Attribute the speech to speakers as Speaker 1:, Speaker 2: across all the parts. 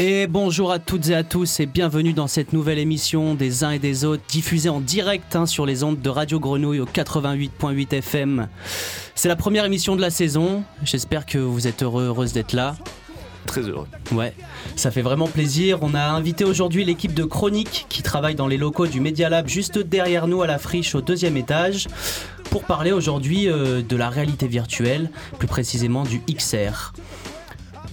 Speaker 1: Et bonjour à toutes et à tous et bienvenue dans cette nouvelle émission des uns et des autres diffusée en direct hein, sur les ondes de Radio Grenouille au 88.8 FM. C'est la première émission de la saison, j'espère que vous êtes heureux, heureuse d'être là.
Speaker 2: Très heureux.
Speaker 1: Ouais, ça fait vraiment plaisir. On a invité aujourd'hui l'équipe de Chronique qui travaille dans les locaux du Media Lab juste derrière nous à la friche au deuxième étage pour parler aujourd'hui euh, de la réalité virtuelle, plus précisément du XR.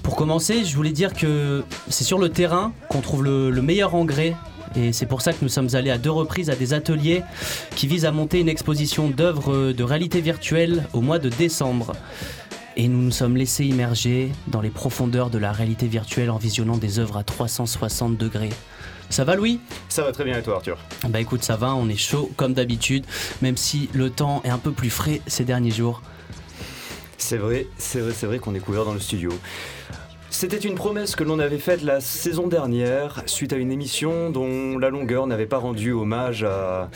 Speaker 1: Pour commencer, je voulais dire que c'est sur le terrain qu'on trouve le, meilleur engrais et c'est pour ça que nous sommes allés à deux reprises à des ateliers qui visent à monter une exposition d'œuvres de réalité virtuelle au mois de décembre. Et nous nous sommes laissés immerger dans les profondeurs de la réalité virtuelle en visionnant des œuvres à 360 degrés. Ça va Louis?
Speaker 2: Ça va très bien et toi Arthur?
Speaker 1: Bah écoute ça va, on est chaud comme d'habitude, même si le temps est un peu plus frais ces derniers jours.
Speaker 2: C'est vrai, c'est vrai, c'est vrai qu'on est couvert dans le studio. C'était une promesse que l'on avait faite la saison dernière suite à une émission dont la longueur n'avait pas rendu hommage à,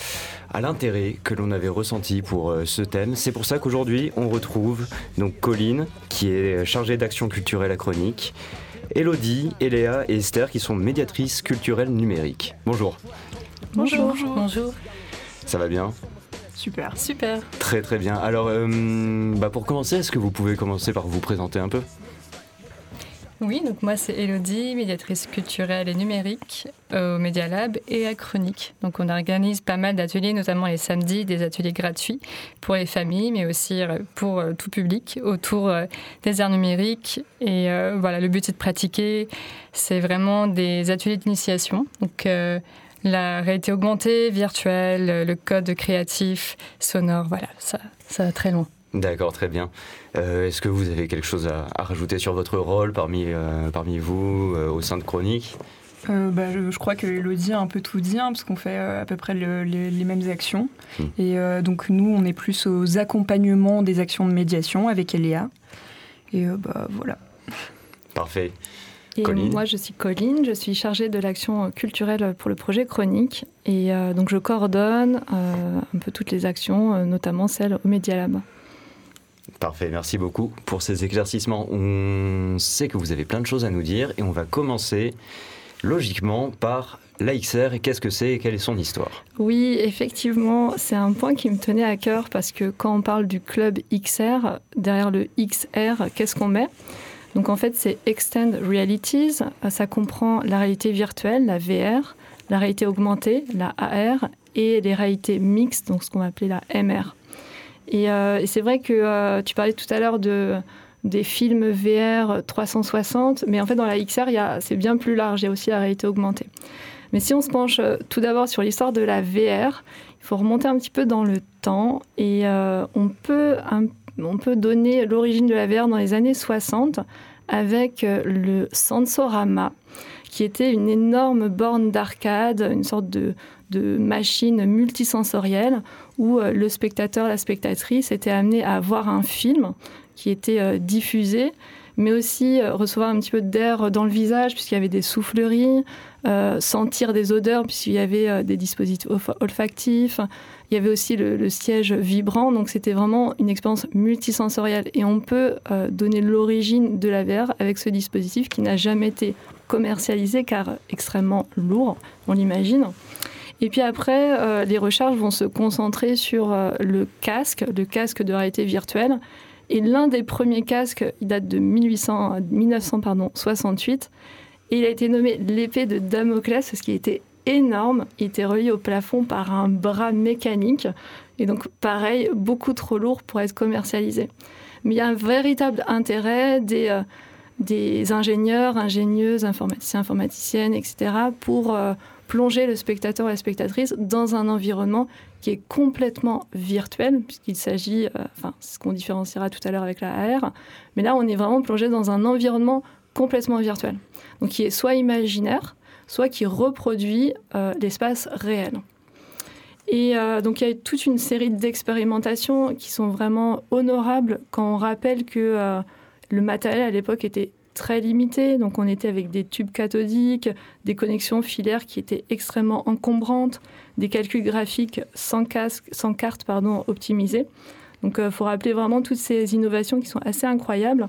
Speaker 2: l'intérêt que l'on avait ressenti pour euh, ce thème. C'est pour ça qu'aujourd'hui on retrouve donc Colline qui est chargée d'action culturelle à Chronique, Elodie, Eléa et Esther qui sont médiatrices culturelles numériques. Bonjour.
Speaker 3: Bonjour. Bonjour.
Speaker 2: Ça va bien?
Speaker 3: Super. Super.
Speaker 2: Très très bien. Alors euh, bah pour commencer, est-ce que vous pouvez commencer par vous présenter un peu?
Speaker 3: Oui, donc moi c'est Elodie, médiatrice culturelle et numérique au Media Lab et à Chronique. Donc on organise pas mal d'ateliers, notamment les samedis, des ateliers gratuits pour les familles, mais aussi euh, pour euh, tout public autour euh, des arts numériques. Et voilà, le but c'est de pratiquer. C'est vraiment des ateliers d'initiation. Donc la réalité augmentée, virtuelle, le code créatif, sonore, voilà, ça, ça va très loin.
Speaker 2: D'accord, très bien. Euh, est-ce que vous avez quelque chose à, rajouter sur votre rôle parmi, euh, parmi vous euh, au sein de Chronique?
Speaker 4: Bah, je, crois que Elodie a un peu tout dit, hein, parce qu'on fait à peu près les, mêmes actions. Hmm. Et donc nous, on est plus aux accompagnements des actions de médiation avec Eléa. Et bah, voilà.
Speaker 2: Parfait.
Speaker 3: Et moi, je suis Colline, je suis chargée de l'action culturelle pour le projet Chronique. Et donc, je coordonne un peu toutes les actions, notamment celles au Media Lab.
Speaker 2: Parfait, merci beaucoup pour ces éclaircissements. On sait que vous avez plein de choses à nous dire et on va commencer logiquement par l'AXR et qu'est-ce que c'est et quelle est son histoire?
Speaker 3: Oui, effectivement, c'est un point qui me tenait à cœur parce que quand on parle du club XR, derrière le XR, qu'est-ce qu'on met? Donc en fait, c'est Extend Realities. Ça comprend la réalité virtuelle, la VR, la réalité augmentée, la AR, et les réalités mixtes, donc ce qu'on va appeler la MR. Euh, et, c'est vrai que euh, tu parlais tout à l'heure de des films VR 360, mais en fait dans la XR, c'est bien plus large, il aussi la réalité augmentée. Mais si on se penche euh, tout d'abord sur l'histoire de la VR, il faut remonter un petit peu dans le temps et on, peut on peut donner l'origine de la VR dans les années 60 avec le Sensorama, qui était une énorme borne d'arcade, une sorte de, de machine multisensorielle où euh, le spectateur, la spectatrice était amené à voir un film qui était euh, diffusé, mais aussi euh, recevoir un petit peu d'air dans le visage puisqu'il y avait des souffleries, sentir des odeurs puisqu'il y avait des dispositifs olfactifs, il y avait aussi le, siège vibrant, donc c'était vraiment une expérience multisensorielle. Et on peut donner l'origine de la VR avec ce dispositif qui n'a jamais été commercialisé car extrêmement lourd, on l'imagine. Et puis après, euh, les recherches vont se concentrer sur euh, le casque, le casque de réalité virtuelle. Et l'un des premiers casques, il date de 1800, 1968. Et il a été nommé l'épée de Damoclès parce qu'il était énorme. Il était relié au plafond par un bras mécanique. Et donc, pareil, beaucoup trop lourd pour être commercialisé. Mais il y a un véritable intérêt des, euh, des ingénieurs, ingénieuses, informaticiens, informaticiennes, etc., pour plonger le spectateur et la spectatrice dans un environnement qui est complètement virtuel, puisqu'il s'agit, euh, enfin, ce qu'on différenciera tout à l'heure avec la AR, mais là, on est vraiment plongé dans un environnement complètement virtuel. Donc, qui est soit imaginaire, soit qui reproduit euh, l'espace réel. Et euh, donc, il y a toute une série d'expérimentations qui sont vraiment honorables quand on rappelle que le matériel à l'époque était très limité. Donc on était avec des tubes cathodiques, des connexions filaires qui étaient extrêmement encombrantes, des calculs graphiques sans, casque, sans carte pardon, optimisés. Donc il euh, faut rappeler vraiment toutes ces innovations qui sont assez incroyables.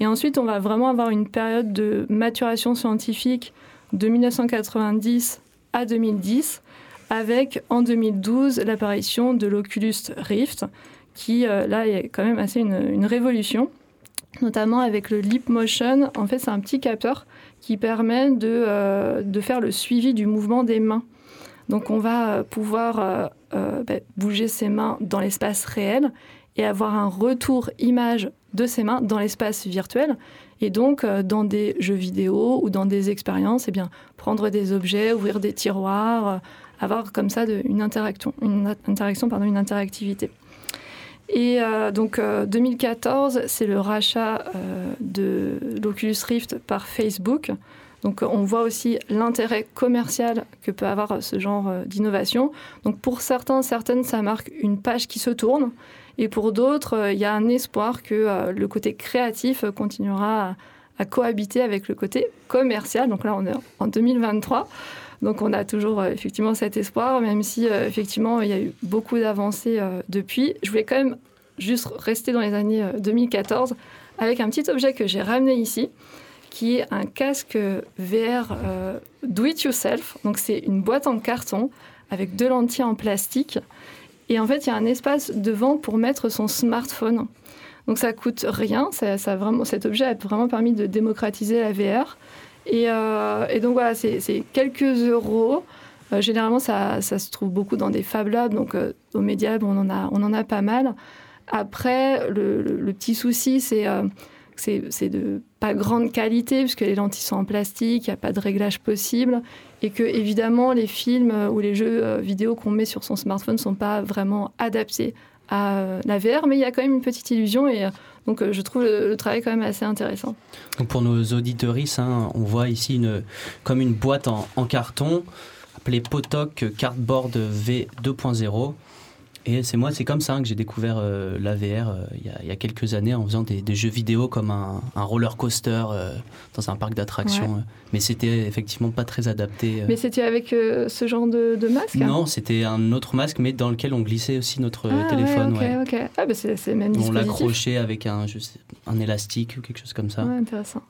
Speaker 3: Et ensuite, on va vraiment avoir une période de maturation scientifique de 1990 à 2010, avec en 2012 l'apparition de l'Oculus Rift, qui euh, là est quand même assez une, révolution, notamment avec le Leap Motion. En fait, c'est un petit capteur qui permet de, euh, de, faire le suivi du mouvement des mains. Donc on va pouvoir bah, bouger ses mains dans l'espace réel et avoir un retour image de ses mains dans l'espace virtuel. Et donc, euh, dans des jeux vidéo ou dans des expériences, eh bien, prendre des objets, ouvrir des tiroirs, euh, avoir comme ça une interaction, une interaction pardon, une interactivité. Et euh, donc 2014, c'est le rachat de l'Oculus Rift par Facebook. Donc on voit aussi l'intérêt commercial que peut avoir ce genre d'innovation. Donc pour certains, certaines, ça marque une page qui se tourne. Et pour d'autres, euh, il y a un espoir que euh, le côté créatif continuera à, cohabiter avec le côté commercial. Donc là, on est en 2023. Donc on a toujours euh, effectivement cet espoir, même si effectivement il y a eu beaucoup d'avancées depuis. Je voulais quand même juste rester dans les années 2014 avec un petit objet que j'ai ramené ici, qui est un casque VR do it yourself. Donc c'est une boîte en carton avec deux lentilles en plastique et en fait, il y a un espace devant pour mettre son smartphone. Donc ça coûte rien. Ça vraiment, cet objet a vraiment permis de démocratiser la VR. Et, euh, et donc voilà, c'est quelques euros. Euh, généralement, ça, se trouve beaucoup dans des Fab Labs. Donc euh, au Media on en a, on en a pas mal. Après, le, petit souci, c'est c'est de pas grande qualité puisque les lentilles sont en plastique, il n'y a pas de réglage possible et que évidemment les films ou les jeux vidéo qu'on met sur son smartphone ne sont pas vraiment adaptés à la VR, mais il y a quand même une petite illusion et euh, donc euh, je trouve le, travail quand même assez intéressant.
Speaker 1: Pour nos auditeuristes, hein, on voit ici une, comme une boîte en, en carton appelée Potok Cardboard V 2.0 et c'est moi, c'est comme ça que j'ai découvert euh, la VR euh, il, y a, quelques années en faisant des, jeux vidéo comme un, roller coaster euh, dans un parc d'attractions. Mais c'était effectivement pas très adapté.
Speaker 3: Mais c'était avec ce genre de, masque hein?
Speaker 1: Non, c'était un autre masque, mais dans lequel on glissait aussi notre
Speaker 3: ah,
Speaker 1: téléphone.
Speaker 3: Ouais, ok, ok. Ah, bah c'est même
Speaker 1: On l'accrochait avec un, un élastique ou quelque chose comme ça.
Speaker 3: intéressant.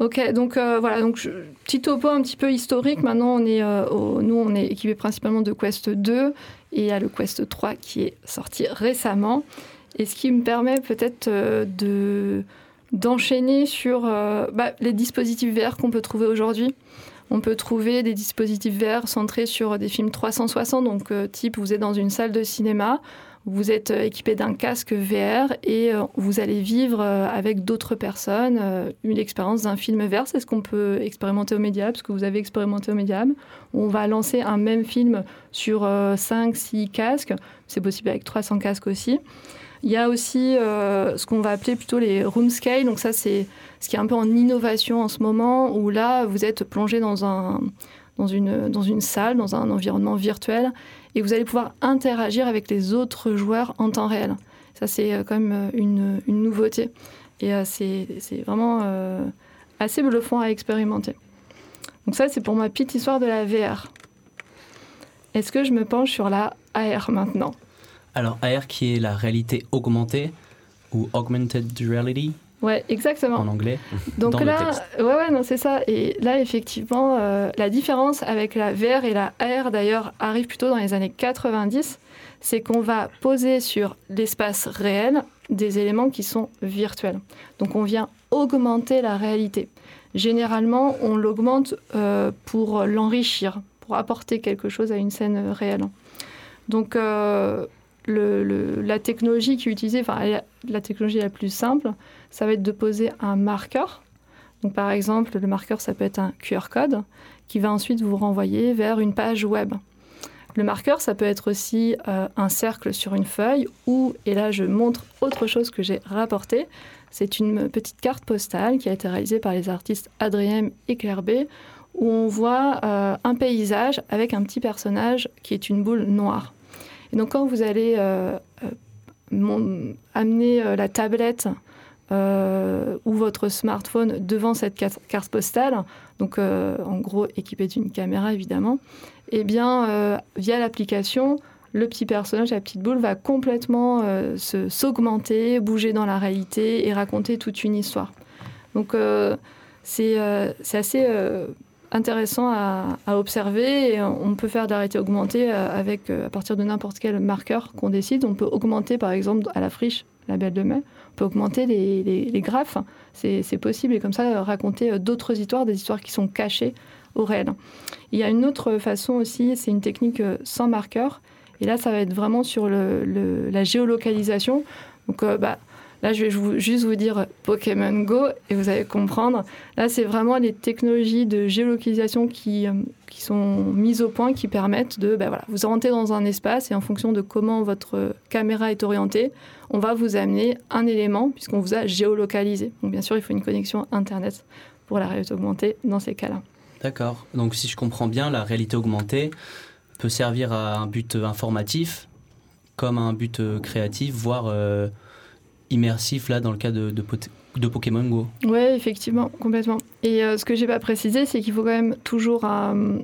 Speaker 3: Ok, donc voilà, donc petit topo un petit peu historique. Maintenant, on est, nous, on est équipé principalement de Quest 2 et il y a le Quest 3 qui est sorti récemment. Et ce qui me permet peut-être euh, de d'enchaîner sur euh, bah, les dispositifs VR qu'on peut trouver aujourd'hui. On peut trouver des dispositifs VR centrés sur des films 360, donc euh, type vous êtes dans une salle de cinéma, vous êtes équipé d'un casque VR et vous allez vivre avec d'autres personnes une expérience d'un film VR. C'est ce qu'on peut expérimenter au Mediab, ce que vous avez expérimenté au Mediab. On va lancer un même film sur 5, 6 casques. C'est possible avec 300 casques aussi. Il y a aussi ce qu'on va appeler plutôt les room scale. Donc ça, c'est ce qui est un peu en innovation en ce moment, où là, vous êtes plongé dans, un, dans, une, dans une salle, dans un environnement virtuel, et vous allez pouvoir interagir avec les autres joueurs en temps réel. Ça, c'est euh, quand même euh, une, nouveauté. Et euh, c'est vraiment assez bluffant à expérimenter. Donc ça, c'est pour ma petite histoire de la VR. Est-ce que je me penche sur la AR maintenant?
Speaker 1: Alors AR qui est la réalité augmentée ou augmented reality?
Speaker 3: Ouais, exactement.
Speaker 1: En anglais.
Speaker 3: Donc là, ouais, ouais, non, c'est ça. Et là, effectivement, euh, la différence avec la VR et la AR, d'ailleurs, arrive plutôt dans les années 90. C'est qu'on va poser sur l'espace réel des éléments qui sont virtuels. Donc on vient augmenter la réalité. Généralement, on l'augmente euh, pour l'enrichir, pour apporter quelque chose à une scène réelle. Donc euh, la technologie qui est utilisée, enfin la technologie la plus simple, ça va être de poser un marqueur. Donc par exemple, le marqueur, ça peut être un QR code qui va ensuite vous renvoyer vers une page web. Le marqueur, ça peut être aussi euh, un cercle sur une feuille ou, et là je montre autre chose que j'ai rapporté, c'est une petite carte postale qui a été réalisée par les artistes Adrien et Claire B, où on voit euh, un paysage avec un petit personnage qui est une boule noire. Et donc quand vous allez euh, euh, amener la tablette ou votre smartphone devant cette carte postale, donc en gros équipée d'une caméra évidemment, et eh bien via l'application, le petit personnage, la petite boule, va complètement euh, s'augmenter, bouger dans la réalité et raconter toute une histoire. Donc euh, c'est assez intéressant à, observer on peut faire de la réalité augmentée avec, à partir de n'importe quel marqueur qu'on décide. On peut augmenter par exemple à la friche, la belle de mai, on peut augmenter les, les graphes, c'est possible et comme ça raconter d'autres histoires, des histoires qui sont cachées au réel. Il y a une autre façon aussi, c'est une technique euh, sans marqueur. Et là, ça va être vraiment sur le, la géolocalisation. Donc, euh, bah, là, je vais juste vous dire Pokémon Go et vous allez comprendre. Là, c'est vraiment les technologies de géolocalisation qui, euh, qui sont mises au point, qui permettent de, bah, voilà, vous rentrez dans un espace et en fonction de comment votre caméra est orientée, on va vous amener un élément puisqu'on vous a géolocalisé. Donc, bien sûr, il faut une connexion Internet pour la réalité augmentée dans ces cas-là.
Speaker 1: D'accord. Donc si je comprends bien, la réalité augmentée peut servir à un but informatif comme à un but euh, créatif, voire euh, immersif, là, dans le cas de, de, Pokémon Go.
Speaker 3: Oui, effectivement, complètement. Et euh, ce que j'ai pas précisé, c'est qu'il faut quand même toujours un,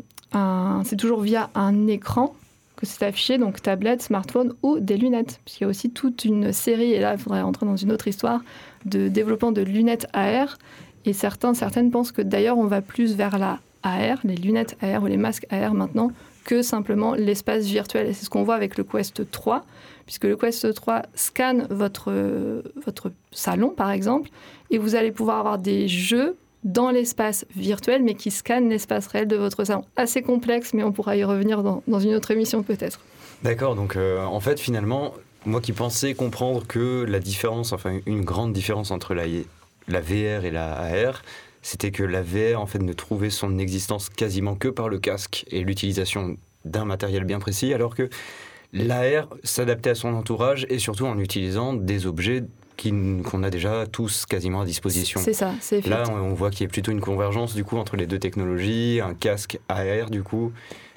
Speaker 3: c'est toujours via un écran que c'est affiché, donc tablette, smartphone ou des lunettes. Puisqu'il y a aussi toute une série, et là il faudrait rentrer dans une autre histoire, de développement de lunettes AR et certains, certaines pensent que d'ailleurs on va plus vers la AR, les lunettes AR ou les masques AR maintenant, que simplement l'espace virtuel. Et c'est ce qu'on voit avec le Quest 3, puisque le Quest 3 scanne votre, votre salon, par exemple, et vous allez pouvoir avoir des jeux dans l'espace virtuel, mais qui scannent l'espace réel de votre salon. Assez complexe, mais on pourra y revenir dans, dans une autre émission peut-être.
Speaker 2: D'accord, donc euh, en fait finalement, moi qui pensais comprendre que la différence, enfin une grande différence entre la la VR et la AR, c'était que la VR en fait ne trouvait son existence quasiment que par le casque et l'utilisation d'un matériel bien précis, alors que l'AR s'adaptait à son entourage et surtout en utilisant des objets qu'on a déjà tous quasiment à disposition.
Speaker 3: C'est ça, c'est
Speaker 2: Là, on voit qu'il y a plutôt une convergence du coup entre les deux technologies, un casque AR du coup,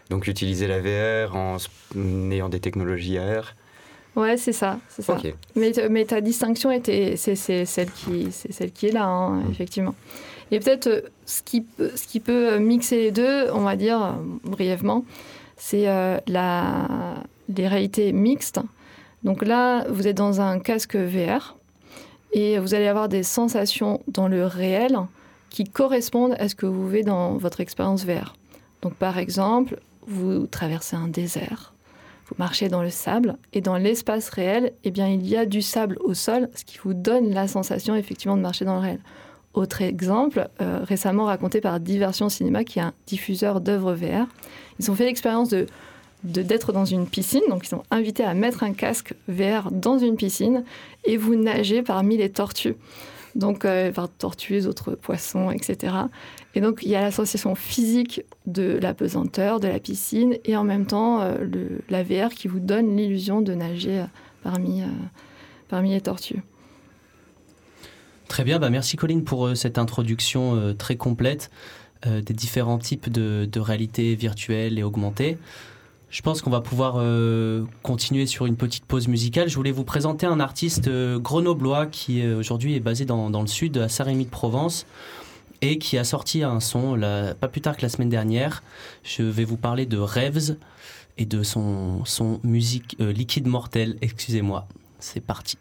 Speaker 2: donc utiliser la VR en ayant des technologies AR.
Speaker 3: Ouais, c'est ça, c'est ça. Mais, mais, ta distinction était, c'est, celle qui, c'est celle qui est là, hein, mm. effectivement. Et peut-être euh, ce qui, ce qui peut euh, mixer les deux, on va dire euh, brièvement, c'est la, les réalités mixtes. Donc là, vous êtes dans un casque VR et vous allez avoir des sensations dans le réel qui correspondent à ce que vous vivez dans votre expérience VR. Donc par exemple, vous traversez un désert vous marchez dans le sable et dans l'espace réel, eh bien, il y a du sable au sol, ce qui vous donne la sensation effectivement de marcher dans le réel. Autre exemple, euh, récemment raconté par Diversion Cinéma, qui est un diffuseur d'œuvres VR. Ils ont fait l'expérience de d'être dans une piscine, donc ils sont invités à mettre un casque VR dans une piscine et vous nagez parmi les tortues donc euh, par tortues, autres poissons, etc. Et donc il y a l'association physique de la pesanteur, de la piscine, et en même temps euh, la VR qui vous donne l'illusion de nager euh, parmi les tortues.
Speaker 1: Très bien, bah merci Colline pour cette introduction très complète des différents types de, de réalité virtuelle et augmentée. Je pense qu'on va pouvoir euh, continuer sur une petite pause musicale. Je voulais vous présenter un artiste euh, grenoblois qui euh, aujourd'hui est basé dans, le sud, à Saint-Rémy de Provence, et qui a sorti un son pas plus tard que la semaine dernière. Je vais vous parler de Rêves et de son, son musique liquide mortel. Excusez-moi, c'est parti.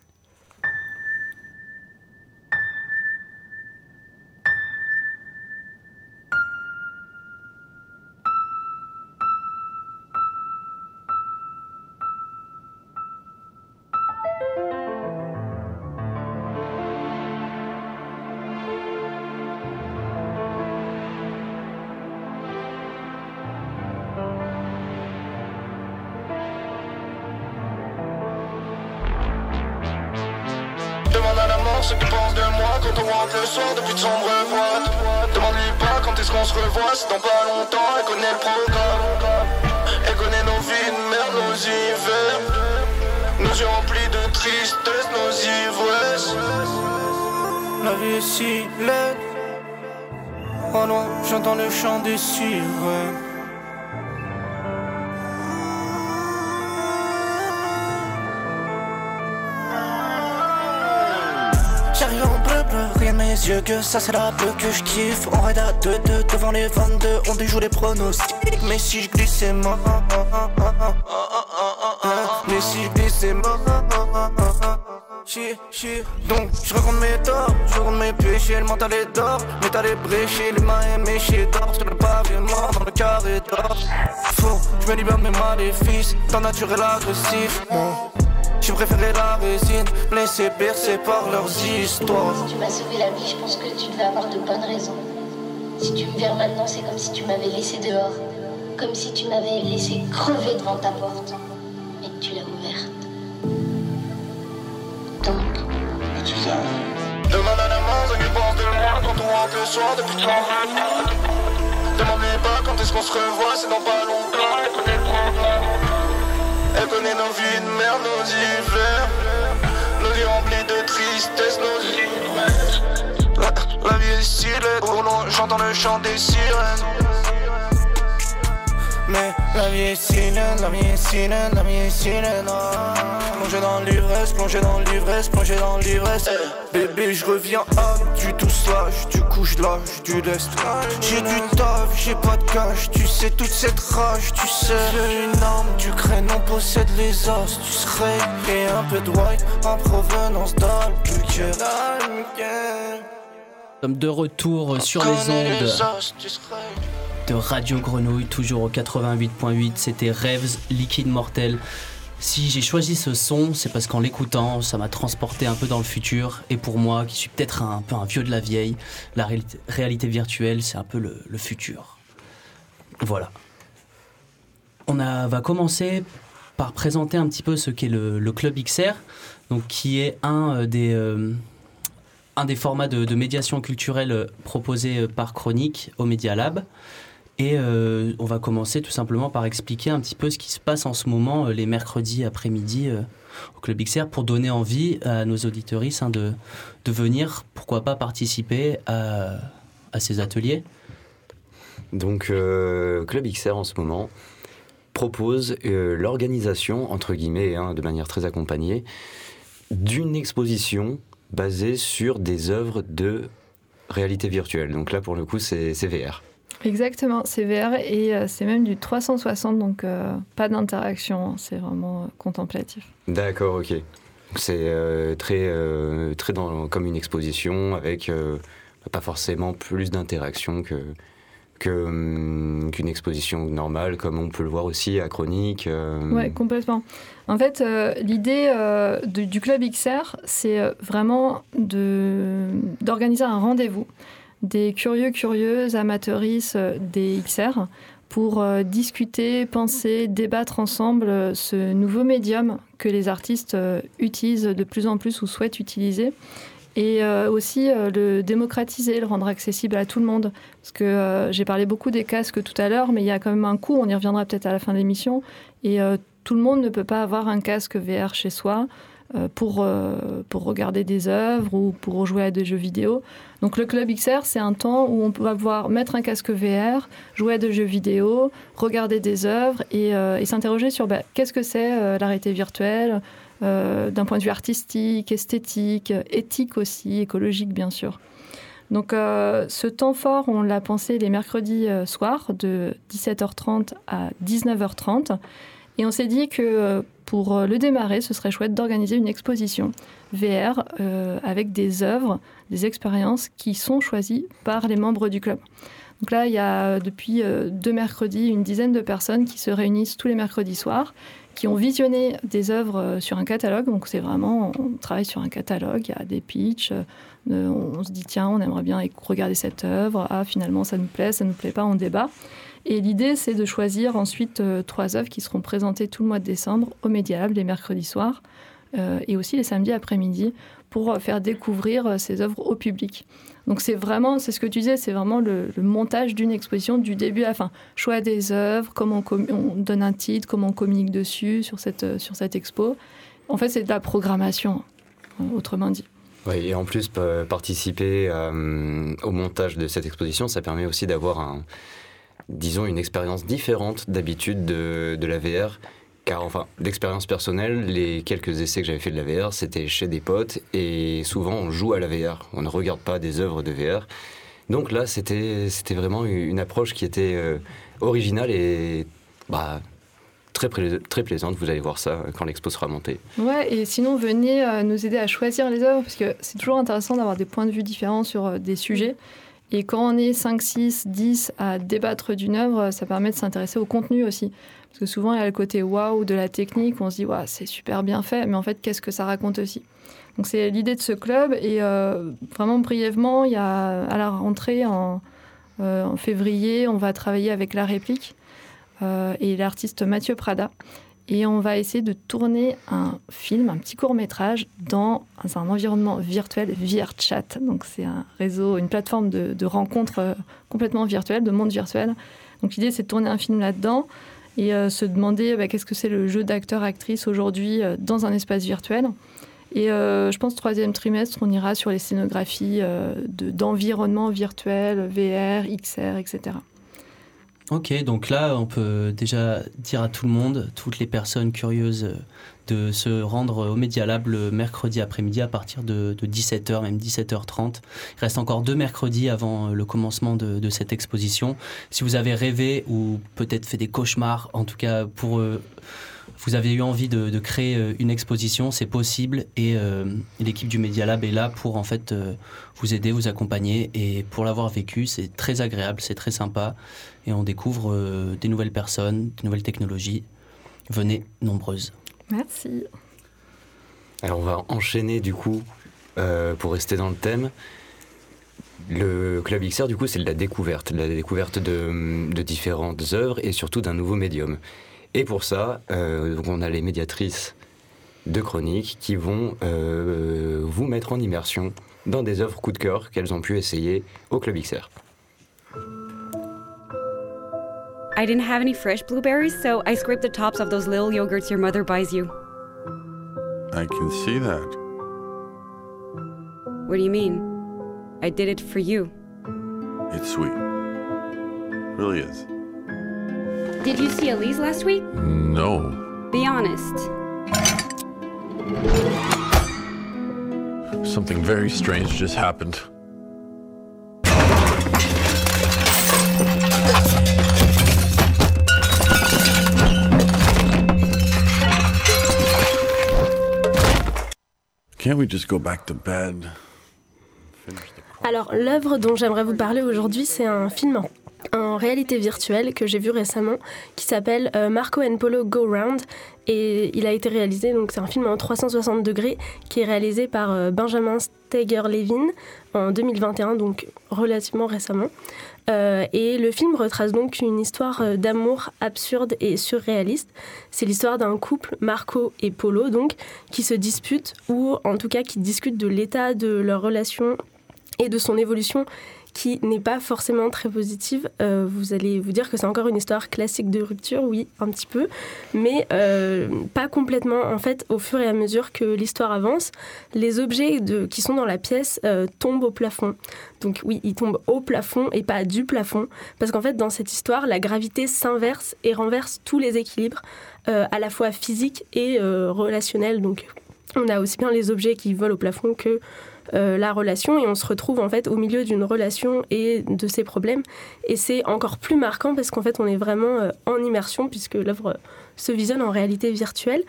Speaker 5: Yeux que ça c'est la bleue que je kiffe. On raid à 2-2 devant les 22, on déjoue les pronostics. Mais si je glisse, c'est mort. Mais si je glisse, c'est mort. Donc je raconte mes torts, je raconte mes péchés, le mental est d'or, mais t'as les bréchés, les mains éméchées d'or, sur le pavé mort dans le carré d'or. Faux, je me libère mes maléfices, tant naturel agressif. J'ai préféré la résine, laisser bercer par leurs histoires.
Speaker 6: Si tu m'as sauvé la vie, je pense que tu devais avoir de bonnes raisons. Si tu me verres maintenant, c'est comme si tu m'avais laissé dehors. Comme si tu m'avais laissé crever devant ta porte. Que tu l'as ouverte. Donc.
Speaker 5: Et tu Demande à la main ce qu'elle pense de moi quand on rentre le soir depuis ton Demande-lui pas quand est-ce qu'on se revoit, c'est dans pas longtemps. Elle connaît nos vies de merde, nos hivers. Nos vies remplies de tristesse, nos hivers. La, vie est si j'entends le chant des sirènes. Mais la vie est si laide, la vie est si laide, la vie est si laide. Plongé dans l'ivresse, plongé dans l'ivresse, plongé dans l'ivresse. Bébé, je reviens à du tout slage, du coup je lâche du lest. J'ai du taf, j'ai pas de cash, tu sais toute cette rage, tu sais. Une arme du crâne, on possède les os, tu serais. Et un peu de white en provenance d'Albuquerque.
Speaker 1: Nous sommes de retour sur les ondes de Radio Grenouille, toujours au 88.8. C'était Rêves Liquide Mortel. Si j'ai choisi ce son, c'est parce qu'en l'écoutant, ça m'a transporté un peu dans le futur. Et pour moi, qui suis peut-être un, peu un vieux de la vieille, la réalité, virtuelle, c'est un peu le, futur. Voilà. On va commencer par présenter un petit peu ce qu'est le, Club XR, qui est un euh, des, euh, un des formats de, de médiation culturelle euh, proposés par Chronique au Media Lab. Et euh, on va commencer tout simplement par expliquer un petit peu ce qui se passe en ce moment euh, les mercredis après-midi euh, au Club XR pour donner envie à nos auditoristes hein, de, de venir, pourquoi pas participer à, à ces ateliers.
Speaker 2: Donc Club XR en ce moment propose l'organisation, entre guillemets, hein, de manière très accompagnée, d'une exposition basée sur des œuvres de réalité virtuelle. Donc là, pour le coup, c'est VR.
Speaker 3: Exactement, c'est VR et euh, c'est même du 360, donc euh, pas d'interaction, hein, c'est vraiment euh, contemplatif.
Speaker 2: D'accord, ok. C'est très, très dans, comme une exposition avec pas forcément plus d'interaction que, hum, qu'une exposition normale, comme on peut le voir aussi à Chronique.
Speaker 3: Oui, complètement. En fait, l'idée du Club XR, c'est vraiment de, d'organiser un rendez-vous des curieux, curieuses, amateuristes euh, des XR pour euh, discuter, penser, débattre ensemble euh, ce nouveau médium que les artistes utilisent de plus en plus ou souhaitent utiliser et aussi le démocratiser, le rendre accessible à tout le monde. Parce que j'ai parlé beaucoup des casques tout à l'heure, mais il y a quand même un coût, on y reviendra peut-être à la fin de l'émission, et tout le monde ne peut pas avoir un casque VR chez soi. Euh, pour, euh, pour regarder des œuvres ou pour jouer à des jeux vidéo. Donc le Club XR, c'est un temps où on va pouvoir mettre un casque VR, jouer à des jeux vidéo, regarder des œuvres et, euh, s'interroger sur bah, qu'est-ce que c'est la réalité virtuelle d'un point de vue artistique, esthétique, éthique aussi, écologique bien sûr. Donc ce temps fort, on l'a pensé les mercredis soirs de 17h30 à 19h30. Et on s'est dit que pour euh, le démarrer, ce serait chouette d'organiser une exposition VR euh, avec des œuvres, des expériences qui sont choisies par les membres du club. Donc là, il y a euh, depuis deux mercredis une dizaine de personnes qui se réunissent tous les mercredis soirs, qui ont visionné des œuvres sur un catalogue. Donc c'est vraiment, on travaille sur un catalogue, il y a des pitchs, on se dit tiens, on aimerait bien regarder cette œuvre, ah finalement ça nous plaît, ça nous plaît pas, on débat. Et l'idée, c'est de choisir ensuite euh, trois œuvres qui seront présentées tout le mois de décembre au Média les mercredis soirs euh, et aussi les samedis après-midi pour euh, faire découvrir ces œuvres au public. Donc c'est vraiment, c'est ce que tu disais, c'est vraiment le, montage d'une exposition du début à la fin. Choix des œuvres, comment on, donne un titre, comment on communique dessus sur cette, sur cette expo. En fait, c'est de la programmation, autrement dit.
Speaker 2: Oui, et en plus, participer au montage de cette exposition, ça permet aussi d'avoir un, disons, une expérience différente d'habitude de, de, la VR car enfin, d'expérience personnelle, les quelques essais que j'avais fait de la VR, c'était chez des potes et souvent on joue à la VR. On ne regarde pas des œuvres de VR. Donc là, c'était vraiment une approche qui était euh, originale et bah, très, très plaisante. Vous allez voir ça quand l'expo sera montée.
Speaker 3: Ouais, et sinon, venez euh, nous aider à choisir les œuvres parce que c'est toujours intéressant d'avoir des points de vue différents sur euh, des sujets. Et quand on est 5, 6, 10 à débattre d'une œuvre, ça permet de s'intéresser au contenu aussi. Parce que souvent, il y a le côté waouh de la technique, on se dit, ouais, c'est super bien fait, mais en fait, qu'est-ce que ça raconte aussi? Donc, c'est l'idée de ce club. Et euh, vraiment, brièvement, il y a à la rentrée, en, en février, on va travailler avec la réplique. Euh, et l'artiste Mathieu Prada. Et on va essayer de tourner un film, un petit court métrage, dans un environnement virtuel, VRChat. Donc c'est un réseau, une plateforme de, de rencontres euh, complètement virtuelle, de monde virtuel. Donc l'idée c'est de tourner un film là-dedans et euh, se demander bah, qu'est-ce que c'est le jeu d'acteur-actrice aujourd'hui dans un espace virtuel. Et je pense troisième trimestre, on ira sur les scénographies d'environnement virtuel, VR, XR, etc.
Speaker 1: Ok, donc là, on peut déjà dire à tout le monde, toutes les personnes curieuses, de se rendre au Media Lab le mercredi après-midi à partir de, 17h, même 17h30. Il reste encore deux mercredis avant le commencement de, cette exposition. Si vous avez rêvé ou peut-être fait des cauchemars, en tout cas pour... Euh, vous avez eu envie de, créer euh, une exposition, c'est possible et euh, l'équipe du Media Lab est là pour en fait vous aider, vous accompagner et pour l'avoir vécu, c'est très agréable, c'est très sympa et on découvre euh, des nouvelles personnes, des nouvelles technologies. Venez nombreuses.
Speaker 3: Merci.
Speaker 2: Alors on va enchaîner du coup euh, pour rester dans le thème. Le Club XR, du coup, c'est de la découverte, de la découverte de, différentes œuvres et surtout d'un nouveau médium. Et pour ça, euh, on a les médiatrices de chroniques qui vont vous mettre en immersion dans des œuvres coup de cœur qu'elles ont pu essayer au Club XR.
Speaker 7: I didn't have any fresh blueberries, so I scraped the tops of those little yogurts your mother buys you.
Speaker 8: I can see that.
Speaker 7: What do you mean? I did it for you.
Speaker 8: It's sweet. It really is.
Speaker 7: Did you see Elise last week?
Speaker 8: No.
Speaker 7: Be honest.
Speaker 8: Something very strange just happened.
Speaker 9: Alors, l'œuvre dont j'aimerais vous parler aujourd'hui, c'est un film en, réalité virtuelle que j'ai vu récemment qui s'appelle euh, Marco and Polo Go Round et il a été réalisé, donc c'est un film en 360 degrés qui est réalisé par euh, Benjamin Steger-Levin en 2021, donc relativement récemment. Euh, et le film retrace donc une histoire d'amour absurde et surréaliste. C'est l'histoire d'un couple, Marco et Polo, donc, qui se disputent, ou en tout cas qui discutent de l'état de leur relation et de son évolution qui n'est pas forcément très positive. Euh, vous allez vous dire que c'est encore une histoire classique de rupture, oui, un petit peu, mais euh, pas complètement. En fait, au fur et à mesure que l'histoire avance, les objets qui sont dans la pièce euh, tombent au plafond. Donc oui, ils tombent au plafond et pas du plafond, parce qu'en fait, dans cette histoire, la gravité s'inverse et renverse tous les équilibres, à la fois physiques et relationnels. Donc on a aussi bien les objets qui volent au plafond que euh, la relation et on se retrouve en fait au milieu d'une relation et de ses problèmes. Et c'est encore plus marquant parce qu'en fait on est vraiment euh, en immersion puisque l'œuvre se visionne en réalité virtuelle.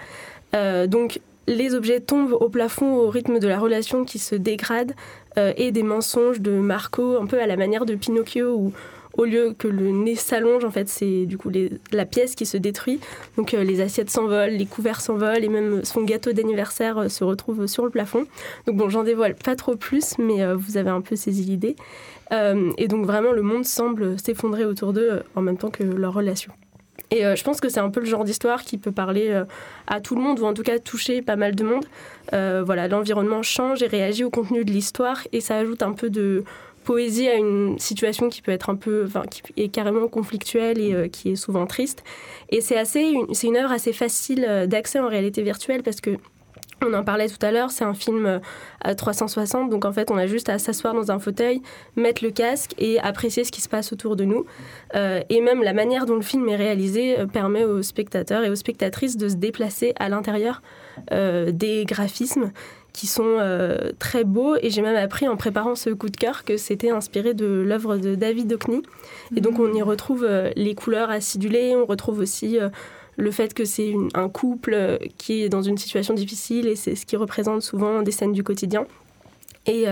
Speaker 9: Euh, donc les objets tombent au plafond au rythme de la relation qui se dégrade et des mensonges de Marco un peu à la manière de Pinocchio où au lieu que le nez s'allonge, en fait, c'est du coup la pièce qui se détruit. Donc euh, les assiettes s'envolent, les couverts s'envolent et même son gâteau d'anniversaire euh, se retrouve sur le plafond. Donc bon, j'en dévoile pas trop plus, mais euh, vous avez un peu saisi l'idée. et donc vraiment, le monde semble s'effondrer autour d'eux en même temps que leur relation. Et je pense que c'est un peu le genre d'histoire qui peut parler à tout le monde, ou en tout cas toucher pas mal de monde. voilà, l'environnement change et réagit au contenu de l'histoire, et ça ajoute un peu de, poésie à une situation qui peut être un peu, enfin, qui est carrément conflictuelle et euh, qui est souvent triste. Et c'est assez, c'est une œuvre assez facile euh, d'accès en réalité virtuelle parce que On en parlait tout à l'heure, c'est un film euh, à 360, donc en fait on a juste à s'asseoir dans un fauteuil, mettre le casque et apprécier ce qui se passe autour de nous. Et même la manière dont le film est réalisé permet aux spectateurs et aux spectatrices de se déplacer à l'intérieur des graphismes qui sont euh, très beaux. Et j'ai même appris en préparant ce coup de cœur que c'était inspiré de l'œuvre de David Hockney. Et donc on y retrouve euh, les couleurs acidulées, on retrouve aussi euh, le fait que c'est un couple qui est dans une situation difficile et c'est ce qui représente souvent des scènes du quotidien. Et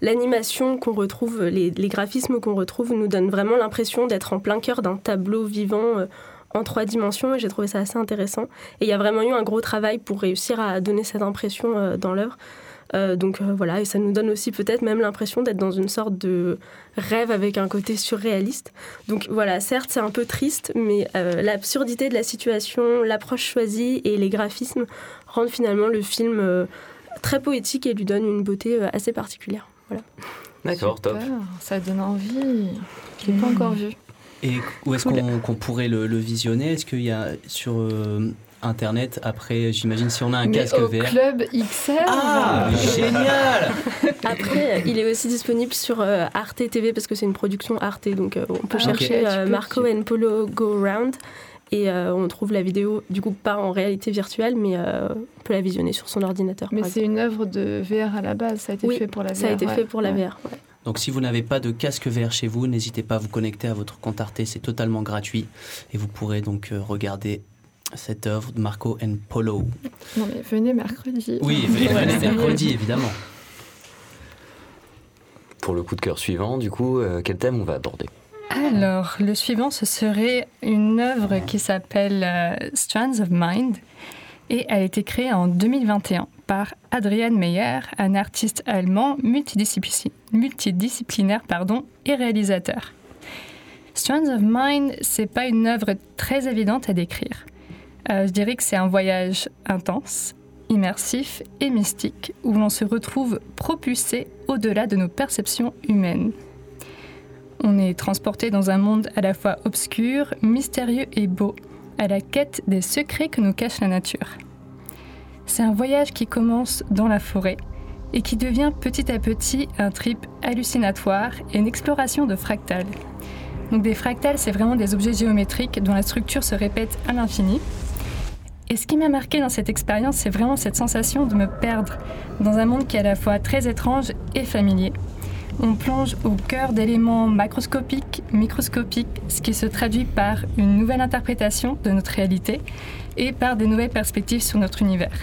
Speaker 9: l'animation qu'on retrouve, les, les graphismes qu'on retrouve nous donnent vraiment l'impression d'être en plein cœur d'un tableau vivant en trois dimensions et j'ai trouvé ça assez intéressant. Et il y a vraiment eu un gros travail pour réussir à donner cette impression euh, dans l'œuvre. Euh, donc euh, voilà, et ça nous donne aussi peut-être même l'impression d'être dans une sorte de rêve avec un côté surréaliste. Donc voilà, certes c'est un peu triste, mais euh, l'absurdité de la situation, l'approche choisie et les graphismes rendent finalement le film euh, très poétique et lui donnent une beauté euh, assez particulière. Voilà.
Speaker 2: D'accord, top.
Speaker 3: Ça donne envie. Je l'ai pas encore vu.
Speaker 1: Et où est-ce qu'on qu'on pourrait le, le visionner? Est-ce qu'il y a sur euh, Internet, après, j'imagine, si on a un
Speaker 3: Mais
Speaker 1: casque
Speaker 3: au
Speaker 1: VR
Speaker 3: club XR.
Speaker 1: Ah, génial
Speaker 9: Après, il est aussi disponible sur euh, Arte TV parce que c'est une production Arte, donc euh, on peut
Speaker 3: Ah,
Speaker 9: chercher euh,
Speaker 3: peux-
Speaker 9: Marco
Speaker 3: tu-
Speaker 9: and Polo Go Round et euh, on trouve la vidéo, du coup pas en réalité virtuelle, mais euh, on peut la visionner sur son ordinateur.
Speaker 3: Mais c'est une œuvre de VR à la base, ça a été
Speaker 9: Oui,
Speaker 3: fait pour la VR.
Speaker 9: Ça a été
Speaker 3: ouais.
Speaker 9: fait pour la
Speaker 3: Ouais.
Speaker 9: VR. ouais.
Speaker 1: Donc si vous n'avez pas de casque VR chez vous, n'hésitez pas à vous connecter à votre compte Arte, c'est totalement gratuit et vous pourrez donc euh, regarder cette œuvre de Marco and Polo.
Speaker 3: Non mais venez mercredi.
Speaker 1: Oui, venez mercredi évidemment.
Speaker 2: Pour le coup de cœur suivant, du coup, euh, quel thème on va aborder?
Speaker 10: Alors, le suivant, ce serait une œuvre qui s'appelle euh, Strands of Mind et a été créée en 2021 par Adrian Meyer, un artiste allemand multidisciplinaire, et réalisateur. Strands of Mind, c'est pas une œuvre très évidente à décrire. Euh, je dirais que c'est un voyage intense, immersif et mystique où l'on se retrouve propulsé au-delà de nos perceptions humaines. On est transporté dans un monde à la fois obscur, mystérieux et beau, à la quête des secrets que nous cache la nature. C'est un voyage qui commence dans la forêt et qui devient petit à petit un trip hallucinatoire et une exploration de fractales. Donc des fractales, c'est vraiment des objets géométriques dont la structure se répète à l'infini. Et ce qui m'a marqué dans cette expérience, c'est vraiment cette sensation de me perdre dans un monde qui est à la fois très étrange et familier. On plonge au cœur d'éléments macroscopiques, microscopiques, ce qui se traduit par une nouvelle interprétation de notre réalité et par des nouvelles perspectives sur notre univers.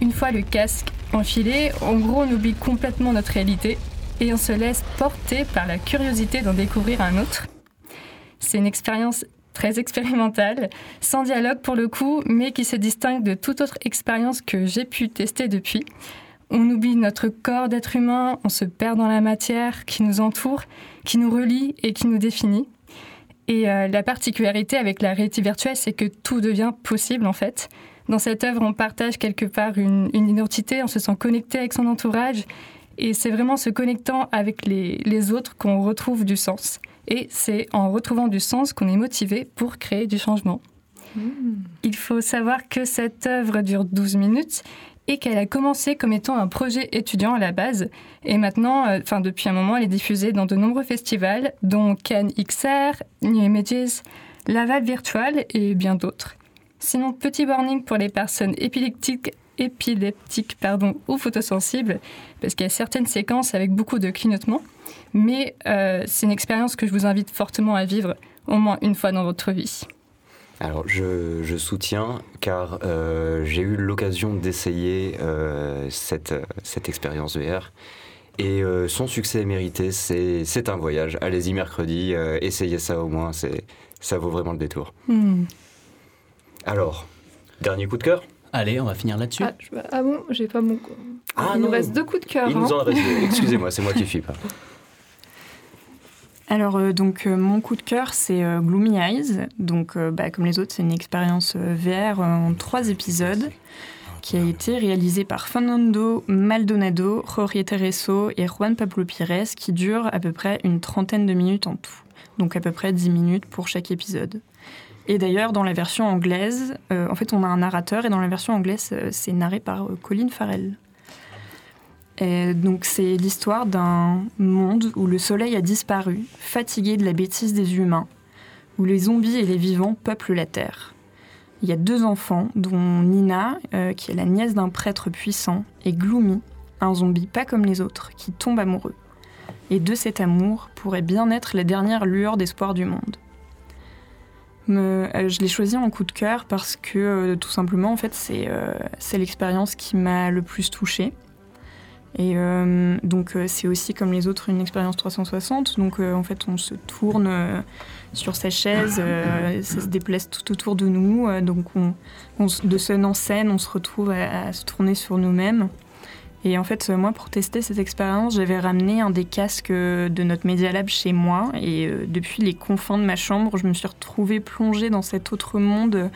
Speaker 10: Une fois le casque enfilé, en gros, on oublie complètement notre réalité et on se laisse porter par la curiosité d'en découvrir un autre. C'est une expérience très expérimentale, sans dialogue pour le coup, mais qui se distingue de toute autre expérience que j'ai pu tester depuis. On oublie notre corps d'être humain, on se perd dans la matière qui nous entoure, qui nous relie et qui nous définit. Et euh, la particularité avec la réalité virtuelle, c'est que tout devient possible en fait. Dans cette œuvre, on partage quelque part une, une identité, on se sent connecté avec son entourage. Et c'est vraiment se connectant avec les, les autres qu'on retrouve du sens. Et c'est en retrouvant du sens qu'on est motivé pour créer du changement. Il faut savoir que cette œuvre dure 12 minutes et qu'elle a commencé comme étant un projet étudiant à la base. Et maintenant, euh, enfin depuis un moment, elle est diffusée dans de nombreux festivals, dont Cannes XR, New Images, Laval Virtual et bien d'autres. Sinon, petit warning pour les personnes épileptiques, épileptiques pardon, ou photosensibles, parce qu'il y a certaines séquences avec beaucoup de clignotements. Mais euh, c'est une expérience que je vous invite fortement à vivre au moins une fois dans votre vie.
Speaker 2: Alors, je, je soutiens car euh, j'ai eu l'occasion d'essayer euh, cette, cette expérience VR. Et euh, son succès est mérité, c'est c'est un voyage. Allez-y mercredi, euh, essayez ça au moins, c'est ça vaut vraiment le détour.
Speaker 10: Hmm.
Speaker 2: Alors, dernier coup de cœur?
Speaker 1: Allez, on va finir là-dessus.
Speaker 3: Ah, je- ah bon, j'ai pas mon.
Speaker 2: Ah
Speaker 3: Il
Speaker 2: non.
Speaker 3: nous reste deux coups de cœur.
Speaker 2: Il nous
Speaker 3: hein.
Speaker 2: en reste deux. Excusez-moi, c'est moi qui suis pas.
Speaker 4: Alors, euh, donc, euh, mon coup de cœur, c'est euh, Gloomy Eyes. Donc, bah, comme les autres, c'est une expérience VR en trois épisodes qui a été réalisée par Fernando Maldonado, Jorge Tereso et Juan Pablo Pires, qui dure à peu près une trentaine de minutes en tout. Donc, à peu près 10 minutes pour chaque épisode. Et d'ailleurs, dans la version anglaise, en fait, on a un narrateur et dans la version anglaise, c'est narré par Colin Farrell. Donc, c'est l'histoire d'un monde où le soleil a disparu, fatigué de la bêtise des humains, où les zombies et les vivants peuplent la terre. Il y a deux enfants, dont Nina, euh, qui est la nièce d'un prêtre puissant, et Gloomy, un zombie pas comme les autres, qui tombe amoureux. Et de cet amour pourrait bien être la dernière lueur d'espoir du monde. Euh, je l'ai choisi en coup de cœur parce que euh, tout simplement, en fait, c'est l'expérience qui m'a le plus touchée. Et euh, donc, euh, c'est aussi comme les autres une expérience 360. Donc, euh, en fait, on se tourne sur sa chaise, ça se déplace tout autour de nous. donc, de scène en scène, on se retrouve à, à se tourner sur nous-mêmes. Et en fait, moi, pour tester cette expérience, j'avais ramené un des casques de notre Media Lab chez moi. Et depuis les confins de ma chambre, je me suis retrouvée plongée dans cet autre monde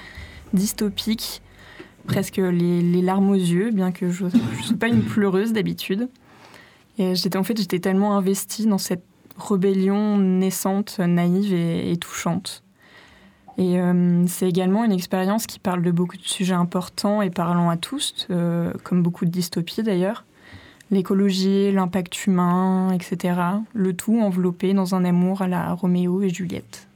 Speaker 4: dystopique, presque les, larmes aux yeux, bien que je ne suis pas une pleureuse d'habitude. Et j'étais en fait, j'étais tellement investie dans cette rébellion naissante, naïve et, touchante. Et euh, c'est également une expérience qui parle de beaucoup de sujets importants et parlant à tous, euh, comme beaucoup de dystopies d'ailleurs. L'écologie, l'impact humain, etc. Le tout enveloppé dans un amour à la Roméo et Juliette.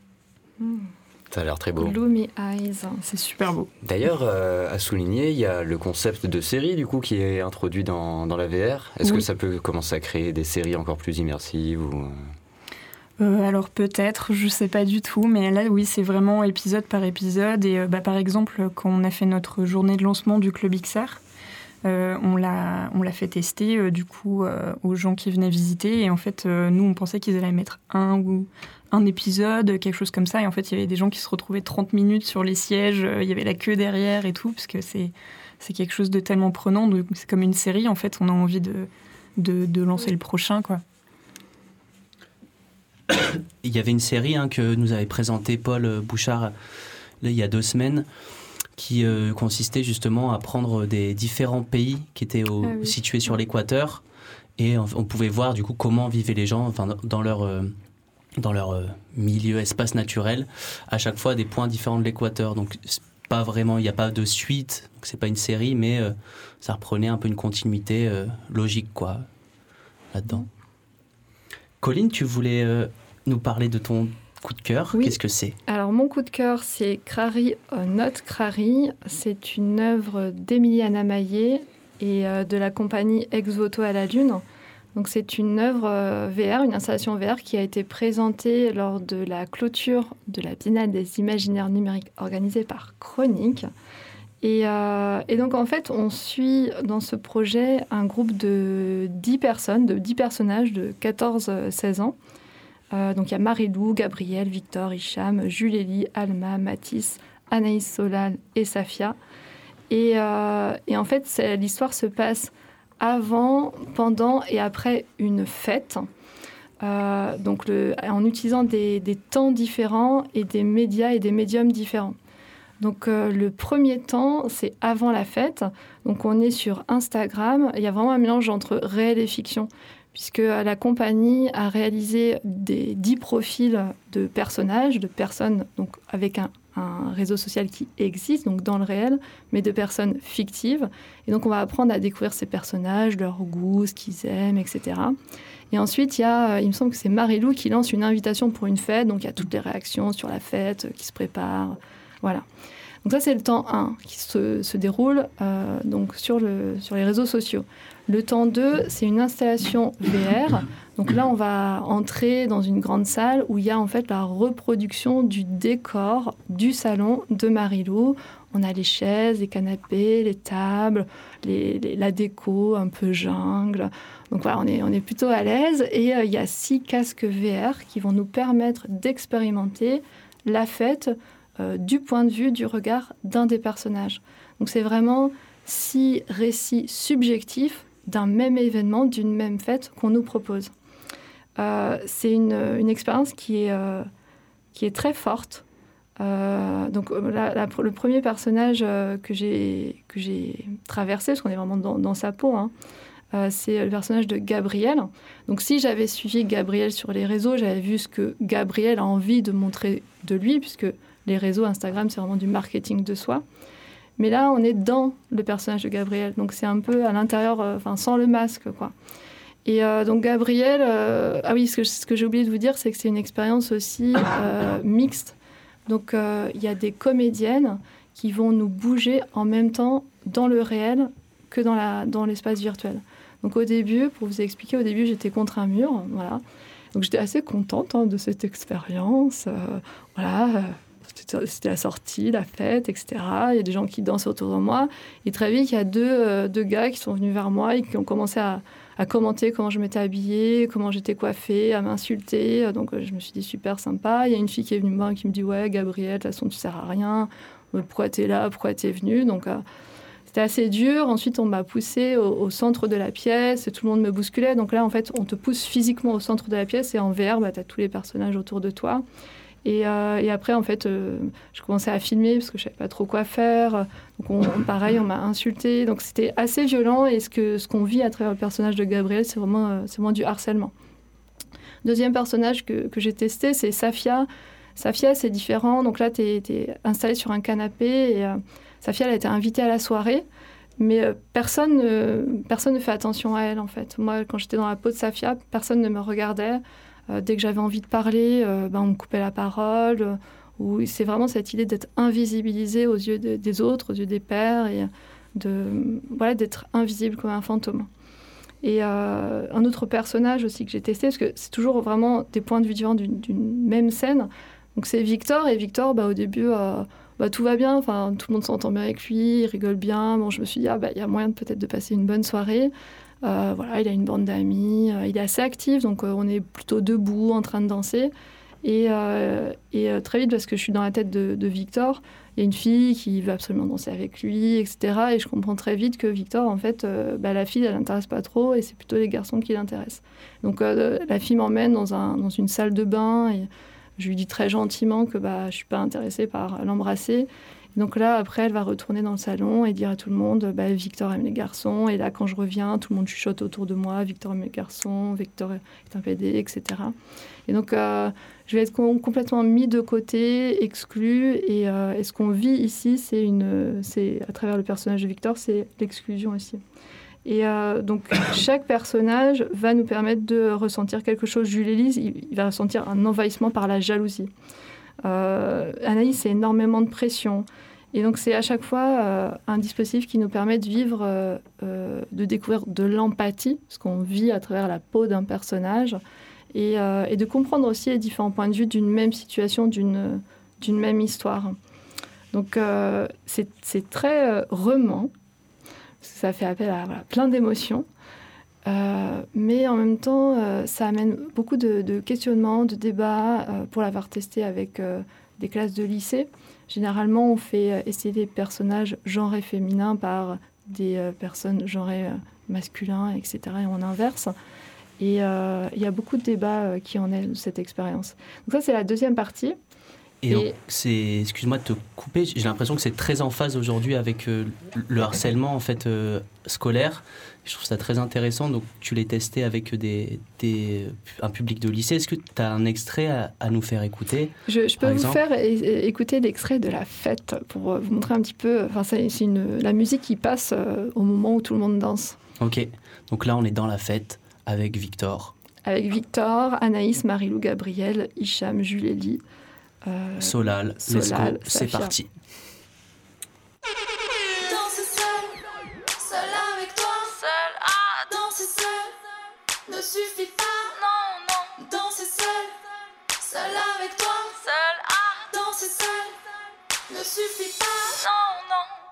Speaker 2: Ça a l'air très beau.
Speaker 3: Gloomy Eyes.
Speaker 4: C'est super beau.
Speaker 2: D'ailleurs, euh, à souligner, il y a le concept de série du coup qui est introduit dans, dans la VR. Est-ce
Speaker 4: Oui.
Speaker 2: que ça peut commencer à créer des séries encore plus immersives ou...
Speaker 4: Euh, alors peut-être, je sais pas du tout, mais là oui, c'est vraiment épisode par épisode. Et euh, bah, par exemple, quand on a fait notre journée de lancement du Club XR, euh, on l'a on l'a fait tester euh, du coup euh, aux gens qui venaient visiter. Et en fait, euh, nous, on pensait qu'ils allaient mettre un ou un épisode, quelque chose comme ça. Et en fait, il y avait des gens qui se retrouvaient 30 minutes sur les sièges, euh, il y avait la queue derrière et tout, parce que c'est c'est quelque chose de tellement prenant. Donc, C'est comme une série, en fait, on a envie de, de, de lancer le prochain, quoi.
Speaker 1: Il y avait une série hein, que nous avait présenté Paul Bouchard là, il y a deux semaines qui euh, consistait justement à prendre des différents pays qui étaient au-
Speaker 3: Ah oui.
Speaker 1: situés sur l'équateur et on, on pouvait voir du coup comment vivaient les gens enfin, dans leur, euh, dans leur euh, milieu, espace naturel, à chaque fois des points différents de l'équateur. Donc pas vraiment, il n'y a pas de suite, c'est pas une série, mais euh, ça reprenait un peu une continuité euh, logique quoi là-dedans. Colline, tu voulais euh, nous parler de ton coup de cœur.
Speaker 3: Oui.
Speaker 1: Qu'est-ce que c'est?
Speaker 3: Alors, mon coup de cœur, c'est Crary euh, Not Crary. C'est une œuvre d'Emiliana Maillet et de la compagnie Ex Voto à la Lune. Donc, c'est une œuvre euh, VR, une installation VR qui a été présentée lors de la clôture de la Biennale des imaginaires numériques organisée par Chronique. Et, euh, donc, en fait, on suit dans ce projet un groupe de 10 personnes, de 10 personnages de 14-16 ans. Euh, donc il y a Marie-Lou, Gabriel, Victor, Hicham, Jules-Élie, Alma, Mathis, Anaïs Solal et Safia. Et, en fait, l'histoire se passe avant, pendant et après une fête. Euh, donc en utilisant des, temps différents et des médias et des médiums différents. Donc euh, le premier temps, c'est avant la fête. Donc on est sur Instagram. Il y a vraiment un mélange entre réel et fiction puisque la compagnie a réalisé des dix profils de personnages, de personnes donc avec un, un réseau social qui existe, donc dans le réel, mais de personnes fictives. Et donc on va apprendre à découvrir ces personnages, leurs goûts, ce qu'ils aiment, etc. Et ensuite, il y a, euh, il me semble que c'est Marie-Lou qui lance une invitation pour une fête, donc il y a toutes les réactions sur la fête euh, qui se préparent. Voilà. Donc ça, c'est le temps 1 qui se, se déroule euh, donc sur, le, sur les réseaux sociaux. Le temps 2, c'est une installation VR. Donc là, on va entrer dans une grande salle où il y a en fait la reproduction du décor du salon de Marilou. On a les chaises, les canapés, les tables, les- les- la déco un peu jungle. Donc voilà, on est, on est plutôt à l'aise. Et euh, il y a six casques VR qui vont nous permettre d'expérimenter la fête euh, du point de vue du regard d'un des personnages. Donc c'est vraiment six récits subjectifs d'un même événement, d'une même fête qu'on nous propose. Euh, c'est une, expérience qui est, euh, qui est très forte. Euh, donc le premier personnage que j'ai que j'ai traversé, parce qu'on est vraiment dans, sa peau, hein, c'est le personnage de Gabriel. Donc si j'avais suivi Gabriel sur les réseaux, j'avais vu ce que Gabriel a envie de montrer de lui, puisque les réseaux, Instagram, c'est vraiment du marketing de soi. Mais là, on est dans le personnage de Gabriel, donc c'est un peu à l'intérieur, enfin sans le masque, quoi. Et euh, donc Gabriel, euh, ah oui, ce que, j'ai oublié de vous dire, c'est que c'est une expérience aussi mixte. Donc il y a des comédiennes qui vont nous bouger en même temps dans le réel que dans, l'espace virtuel. Donc au début, pour vous expliquer, au début j'étais contre un mur, voilà. Donc j'étais assez contente hein, de cette expérience. voilà, c'était la sortie, la fête, etc. Il y a des gens qui dansent autour de moi. Et très vite, il y a euh, deux gars qui sont venus vers moi et qui ont commencé à, à commenter comment je m'étais habillée, comment j'étais coiffée, à m'insulter. Donc euh, je me suis dit super sympa. Il y a une fille qui est venue me voir qui me dit Ouais, Gabrielle, de toute façon, tu sers à rien. Euh, pourquoi tu es là? Pourquoi tu es venue? Donc c'était assez dur. Ensuite, on m'a poussé au, centre de la pièce. Tout le monde me bousculait. Donc là, en fait, on te pousse physiquement au centre de la pièce et en VR, bah, tu as tous les personnages autour de toi. Euh, et, après, en fait, euh, je commençais à filmer parce que je savais pas trop quoi faire. Donc, pareil, on m'a insulté. Donc, c'était assez violent. Et ce qu'on ce qu'on vit à travers le personnage de Gabriel, c'est vraiment, euh, vraiment du harcèlement. Deuxième personnage que, que j'ai testé, c'est Safia. Safia, c'est différent. Donc là, tu es, installé sur un canapé et Safia, elle a été invitée à la soirée. Mais personne, personne ne fait attention à elle, en fait. Moi, quand j'étais dans la peau de Safia, personne ne me regardait. Euh, dès que j'avais envie de parler, euh, ben, on me coupait la parole. Euh, c'est vraiment cette idée d'être invisibilisé aux yeux des autres, aux yeux des pères, de voilà, d'être invisible comme un fantôme. Et un autre personnage aussi que j'ai testé, parce que c'est toujours vraiment des points de vue différents d'une même scène. Donc c'est Victor, et Victor, bah, au début, bah, tout va bien, enfin, tout le monde s'entend bien avec lui, il rigole bien. Bon, je me suis dit, ah, bah, il y a moyen peut-être de passer une bonne soirée. Euh, voilà, il a une bande d'amis, euh, il est assez actif, donc euh, on est plutôt debout en train de danser. Et, très vite, parce que je suis dans la tête de, Victor, il y a une fille qui veut absolument danser avec lui, etc. Et je comprends très vite que Victor, en fait, bah, la fille, elle l'intéresse pas trop et c'est plutôt les garçons qui l'intéressent. Donc la fille m'emmène dans, une salle de bain et je lui dis très gentiment que bah, je suis pas intéressée par l'embrasser. Donc là, après, elle va retourner dans le salon et dire à tout le monde bah, Victor aime les garçons. Et là, quand je reviens, tout le monde chuchote autour de moi Victor aime les garçons, Victor est un PD, etc. Et donc, euh, je vais être complètement mis de côté, exclu. Et, euh, et ce qu'on vit ici, c'est une, c'est à travers le personnage de Victor, c'est l'exclusion aussi. Et euh, donc, chaque personnage va nous permettre de ressentir quelque chose. Jules Élise, il, il va ressentir un envahissement par la jalousie. Anaïs, c'est énormément de pression. Et donc c'est à chaque fois euh, un dispositif qui nous permet de vivre, euh, euh, de découvrir de l'empathie, ce qu'on vit à travers la peau d'un personnage, et, de comprendre aussi les différents points de vue d'une même situation, d'une même histoire. Donc c'est très remant, ça fait appel à plein d'émotions. mais en même temps, ça amène beaucoup de questionnements, de débats pour l'avoir testé avec des classes de lycée. Généralement, on fait euh, essayer des personnages genrés féminins par des euh, personnes genrées euh, masculins, etc. Et on inverse. Et il y a beaucoup de débats qui en est de cette expérience. Donc ça, c'est la deuxième partie.
Speaker 1: Et, c'est, excuse-moi de te couper, j'ai l'impression que c'est très en phase aujourd'hui avec le harcèlement en fait scolaire. Je trouve ça très intéressant. Donc, tu l'as testé avec des, des, un public de lycée. Est-ce que tu as un extrait à, nous faire écouter
Speaker 3: Je, peux vous faire écouter l'extrait de la fête pour euh, vous montrer un petit peu. Enfin, c'est une, la musique qui passe euh, au moment où tout le monde danse.
Speaker 1: Ok. Donc là, on est dans la fête avec Victor.
Speaker 3: Avec Victor, Anaïs, Marilou, Gabriel, Hicham, Julélie.
Speaker 1: Euh, Solal, Solal c'est parti.
Speaker 11: suffit pas, non, non. Danser seul, seul avec toi, seul à danser seul, ne suffit pas, non, non.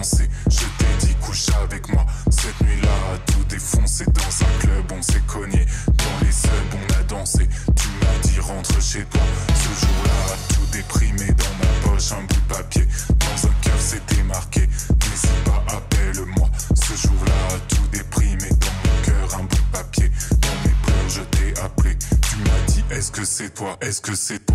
Speaker 12: Je t'ai dit couche avec moi. Cette nuit-là, tout défoncé dans un club, on s'est cogné. Dans les subs, on a dansé. Tu m'as dit rentre chez toi. Ce jour-là, tout déprimé dans ma poche, un bout de papier. Dans un cœur, c'était marqué. N'hésite pas, appelle-moi. Ce jour-là, tout déprimé
Speaker 11: dans mon cœur, un bout de papier. Dans mes pleurs, je t'ai appelé. Tu m'as dit
Speaker 12: est-ce que c'est toi?
Speaker 1: Est-ce que c'est toi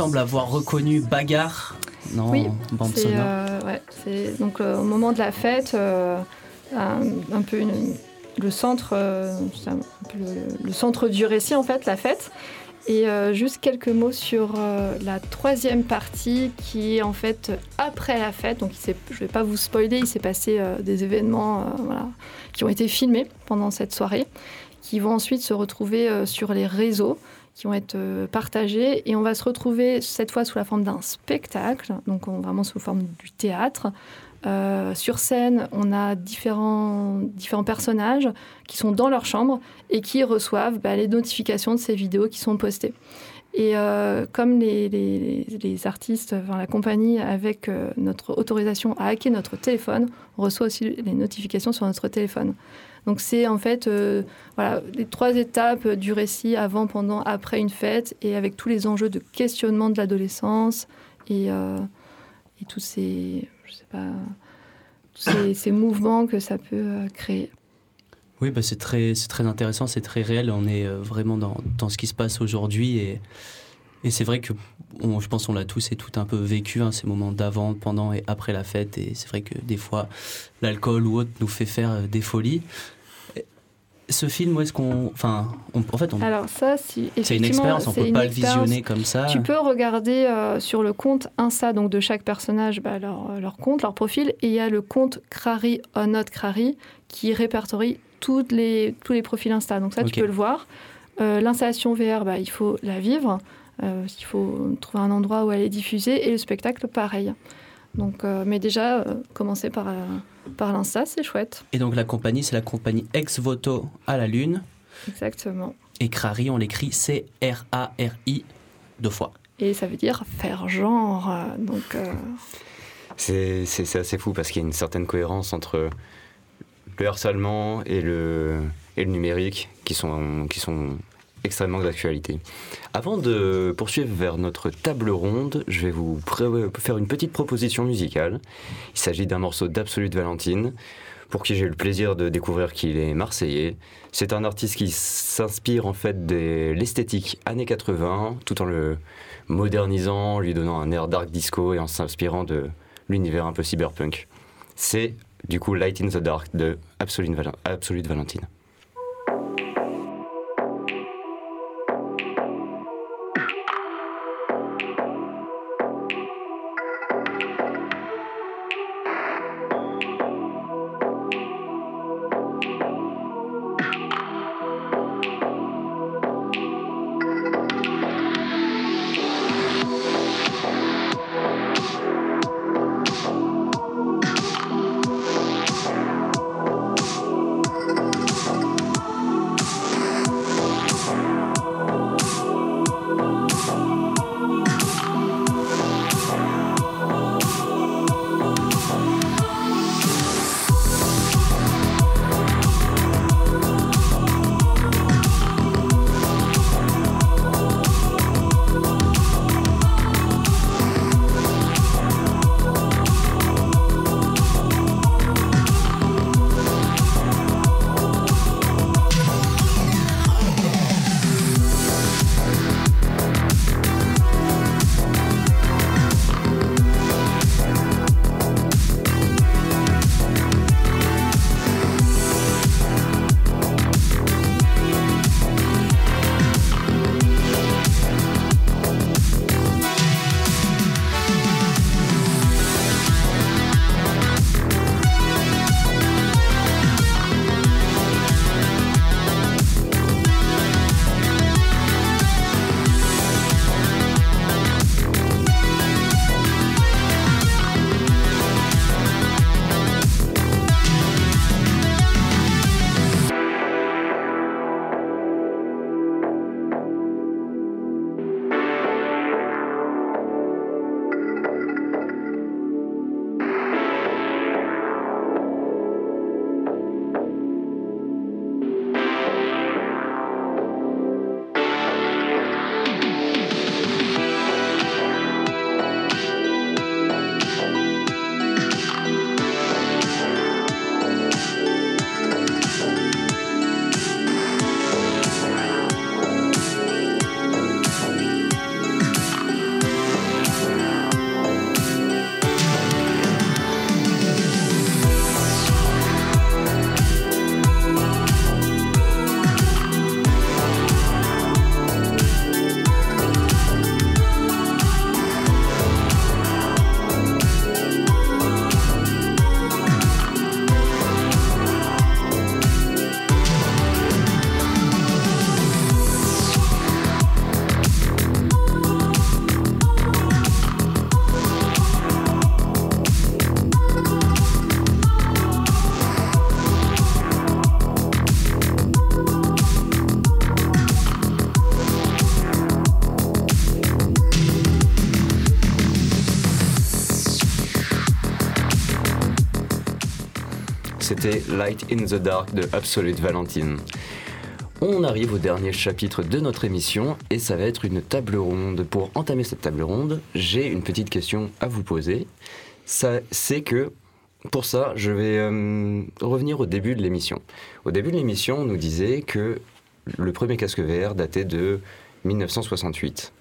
Speaker 1: semble avoir reconnu Bagarre dans
Speaker 3: Oui,
Speaker 1: bande
Speaker 3: c'est
Speaker 1: sonore.
Speaker 3: euh, ouais, donc euh, au moment de la fête, euh, un, un peu une- le centre, c'est un peu le, le centre du récit en fait, la fête. Et juste quelques mots sur la troisième partie qui est en fait après la fête. Donc il je ne vais pas vous spoiler, il s'est passé des événements voilà, qui ont été filmés pendant cette soirée, qui vont ensuite se retrouver sur les réseaux qui vont être euh, partagés et on va se retrouver cette fois sous la forme d'un spectacle, donc on- vraiment sous forme du théâtre. Euh, sur scène, on a différents, différents personnages qui sont dans leur chambre et qui reçoivent bah, les notifications de ces vidéos qui sont postées. Et euh, comme les, les- les artistes, la compagnie, avec notre autorisation à hacker notre téléphone, on reçoit aussi les notifications sur notre téléphone. Donc c'est en fait euh, voilà, les trois étapes du récit avant, pendant, après une fête, et avec tous les enjeux de questionnement de l'adolescence et, euh, et tous ces, je sais pas, tous ces, ces mouvements que ça peut euh, créer.
Speaker 1: Oui, bah c'est très, très intéressant, c'est très réel. On est vraiment dans, dans ce qui se passe aujourd'hui et, et c'est vrai que on- je pense qu'on l'a tous et tout un peu vécu, hein, ces moments d'avant, pendant et après la fête. Et c'est vrai que des fois, l'alcool ou autre nous fait faire euh, des folies. Ce film, où est-ce qu'on. Enfin, on- en fait, on-
Speaker 3: Alors ça, si
Speaker 1: c'est une expérience, on
Speaker 3: c'est
Speaker 1: peut pas le visionner comme ça.
Speaker 3: Tu peux regarder euh, sur le compte Insta donc de chaque personnage bah, leur, leur compte, leur profil, et il y a le compte Crary or Not Crary qui répertorie toutes les, tous les profils Insta. Donc ça, tu peux le voir. Euh, L'installation VR, bah, il faut la vivre. Euh, il faut trouver un endroit où elle est diffusée. Et le spectacle, pareil. Donc, euh, mais déjà, euh, commencer par, euh, par l'Insta, c'est chouette.
Speaker 1: Et donc la compagnie, c'est la compagnie Ex Voto à la Lune.
Speaker 3: Exactement.
Speaker 1: Et Crary, on l'écrit C-R-A-R-I deux fois.
Speaker 3: Et ça veut dire faire genre. Donc, euh,
Speaker 2: C'est c'est- c'est assez fou parce qu'il y a une certaine cohérence entre le harcèlement et le, et le numérique qui sont, qui sont extrêmement d'actualité. Avant de poursuivre vers notre table ronde, je vais vous faire une petite proposition musicale. Il s'agit d'un morceau d'Absolute Valentine, pour qui j'ai eu le plaisir de découvrir qu'il est marseillais. C'est un artiste qui s'inspire en fait de l'esthétique années 80, tout en le modernisant, lui donnant un air dark disco et en s'inspirant de l'univers un peu cyberpunk. C'est du coup Light in the Dark de Absolute Valentine. C'était Light in the Dark de Absolute Valentine. On arrive au dernier chapitre de notre émission et ça va être une table ronde. Pour entamer cette table ronde, j'ai une petite question à vous poser. C'est que pour ça, je vais euh, revenir au début de l'émission. Au début de l'émission, on nous disait que le premier casque VR datait de 1968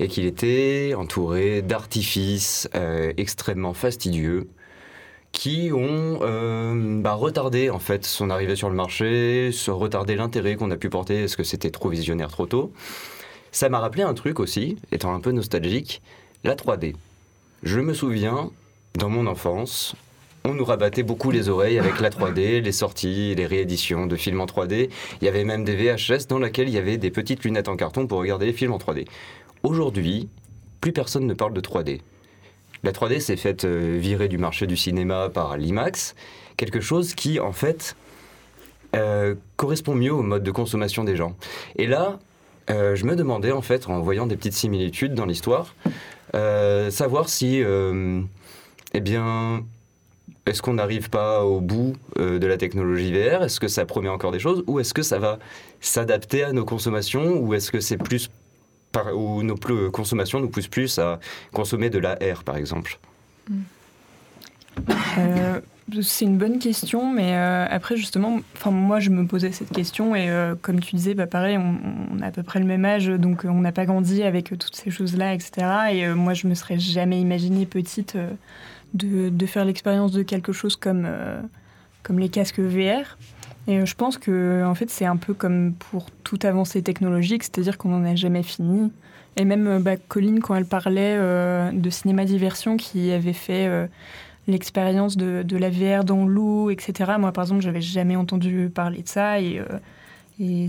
Speaker 2: et qu'il était entouré d'artifices euh, extrêmement fastidieux qui ont euh, bah, retardé en fait son arrivée sur le marché, retardé l'intérêt qu'on a pu porter, est-ce que c'était trop visionnaire trop tôt. Ça m'a rappelé un truc aussi, étant un peu nostalgique, la 3D. Je me souviens, dans mon enfance, on nous rabattait beaucoup les oreilles avec la 3D, les sorties, les rééditions de films en 3D. Il y avait même des VHS dans lesquels il y avait des petites lunettes en carton pour regarder les films en 3D. Aujourd'hui, plus personne ne parle de 3D. La 3D s'est faite euh, virer du marché du cinéma par l'IMAX, quelque chose qui, en fait, euh, correspond mieux au mode de consommation des gens. Et là, euh, je me demandais, en fait, en voyant des petites similitudes dans l'histoire, savoir si, eh bien, est-ce qu'on n'arrive pas au bout de la technologie VR Est-ce que ça promet encore des choses? Ou est-ce que ça va s'adapter à nos consommations? Ou est-ce que c'est plus par, ou nos plus- consommations nous poussent plus à consommer de la R, par exemple
Speaker 4: Euh, c'est une bonne question, mais euh, après justement, moi je me posais cette question et euh, comme tu disais, bah pareil, on, a à peu près le même âge, donc euh, on n'a pas grandi avec euh, toutes ces choses-là, etc. Et euh, moi je me serais jamais imaginé petite euh, de, de faire l'expérience de quelque chose comme euh, comme les casques VR. Et euh, je pense que en fait c'est un peu comme pour toute avancée technologique, c'est-à-dire qu'on n'en a jamais fini. Et même euh, bah, Colline quand elle parlait euh, de cinéma diversion qui avait fait l'expérience de, la VR dans l'eau, etc. Moi, par exemple, j'avais jamais entendu parler de ça et,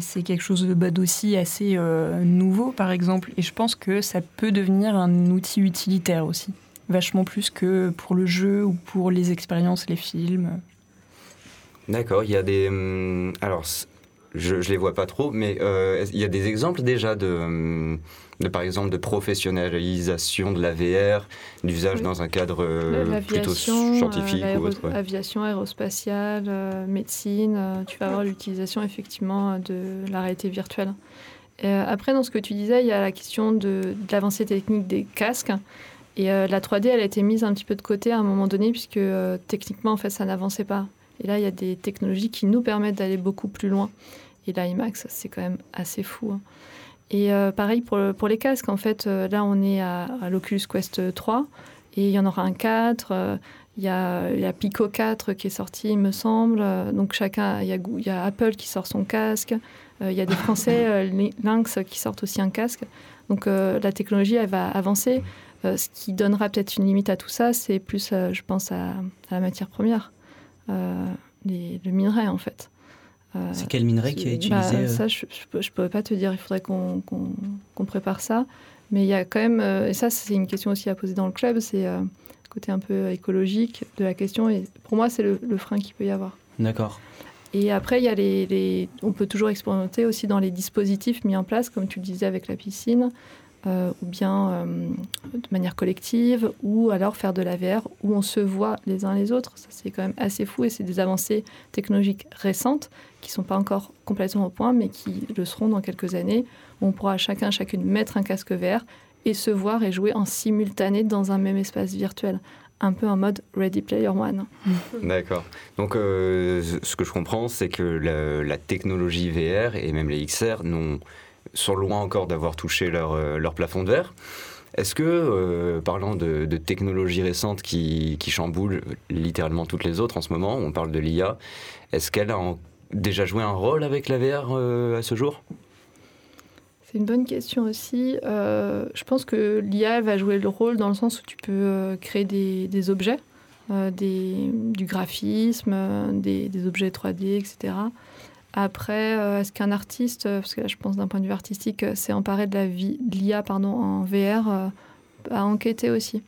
Speaker 4: c'est quelque chose bah, d'aussi assez nouveau, par exemple. Et je pense que ça peut devenir un outil utilitaire aussi, vachement plus que pour le jeu ou pour les expériences, les films.
Speaker 2: D'accord, il y a des. hum, alors, je, je les vois pas trop, mais euh, il y a des exemples déjà de, hum, de, par exemple, de professionnalisation de la VR, d'usage
Speaker 3: Oui.
Speaker 2: dans un cadre euh, plutôt scientifique
Speaker 3: euh,
Speaker 2: ou autre. ouais.
Speaker 3: aviation, aérospatiale, médecine, tu vas avoir l'utilisation effectivement de la réalité virtuelle. Et, après, dans ce que tu disais, il y a la question de, de l'avancée technique des casques. Et la 3D, elle a été mise un petit peu de côté à un moment donné, puisque techniquement, en fait, ça n'avançait pas. Et là, il y a des technologies qui nous permettent d'aller beaucoup plus loin. Et l'IMAX, c'est quand même assez fou. hein. Et euh, pareil pour, le- pour les casques, en fait, euh, là, on est à, à l'Oculus Quest 3. Et il y en aura un 4. euh, Il y, a, il y a Pico 4 qui est sorti, il me semble. Euh, Donc chacun, il y a, Goo- il y a Apple qui sort son casque. Euh, Il y a des Français, euh, Lynx, qui sortent aussi un casque. Donc euh, la technologie, elle va avancer. Euh, ce qui donnera peut-être une limite à tout ça, c'est plus, euh, je pense, à, à la matière première, Euh, les- le minerai en fait. Euh,
Speaker 1: C'est quel minerai qui est
Speaker 3: bah,
Speaker 1: utilisé euh
Speaker 3: Ça, je ne pourrais pas te dire. Il faudrait qu'on prépare ça. Mais il y a quand même, euh, et ça, c'est une question aussi à poser dans le club, c'est euh, le côté un peu écologique de la question. Et pour moi, c'est le, le frein qu'il peut y avoir.
Speaker 1: D'accord.
Speaker 3: Et après, il y a les, les- on peut toujours expérimenter aussi dans les dispositifs mis en place, comme tu le disais avec la piscine, euh, ou bien euh, de manière collective, ou alors faire de la VR où on se voit les uns les autres. Ça, c'est quand même assez fou et c'est des avancées technologiques récentes qui sont pas encore complètement au point, mais qui le seront dans quelques années, où on pourra chacun, chacune mettre un casque VR et se voir et jouer en simultané dans un même espace virtuel. Un peu en mode Ready Player One.
Speaker 2: D'accord. Donc, euh, ce que je comprends, c'est que la, la technologie VR et même les XR n'ont- sont loin encore d'avoir touché leur, euh, leur plafond de verre. Est-ce que, euh, parlant de, technologies récentes qui, qui chamboulent littéralement toutes les autres en ce moment, on parle de l'IA, est-ce qu'elle a déjà joué un rôle avec la VR euh, à ce jour?
Speaker 3: C'est une bonne question aussi. Je pense que l'IA va jouer le rôle dans le sens où tu peux créer des, des objets, des, du graphisme, des, des objets 3D, etc. Après, euh, est-ce qu'un artiste, euh, parce que là je pense d'un point de vue artistique, euh, s'est emparé de la vie- de l'IA pardon, en VR, euh, a enquêté aussi.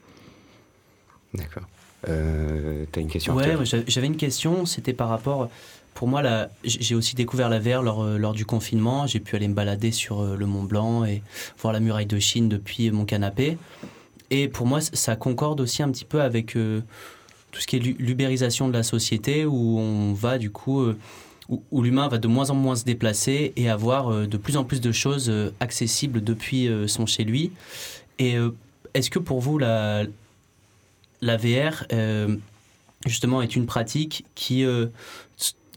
Speaker 2: D'accord. Euh, T'as une question
Speaker 1: Ouais, ouais, j'avais une question, c'était par rapport. Pour moi, j'ai aussi découvert la VR lors, lors du confinement. J'ai pu aller me balader sur le Mont Blanc et voir la muraille de Chine depuis mon canapé. Et pour moi, ça concorde aussi un petit peu avec euh, tout ce qui est lu- l'ubérisation de la société où on va du coup euh, où, l'humain va de moins en moins se déplacer et avoir euh, de plus en plus de choses euh, accessibles depuis euh, son chez lui. Et est-ce que pour vous la la VR justement est une pratique qui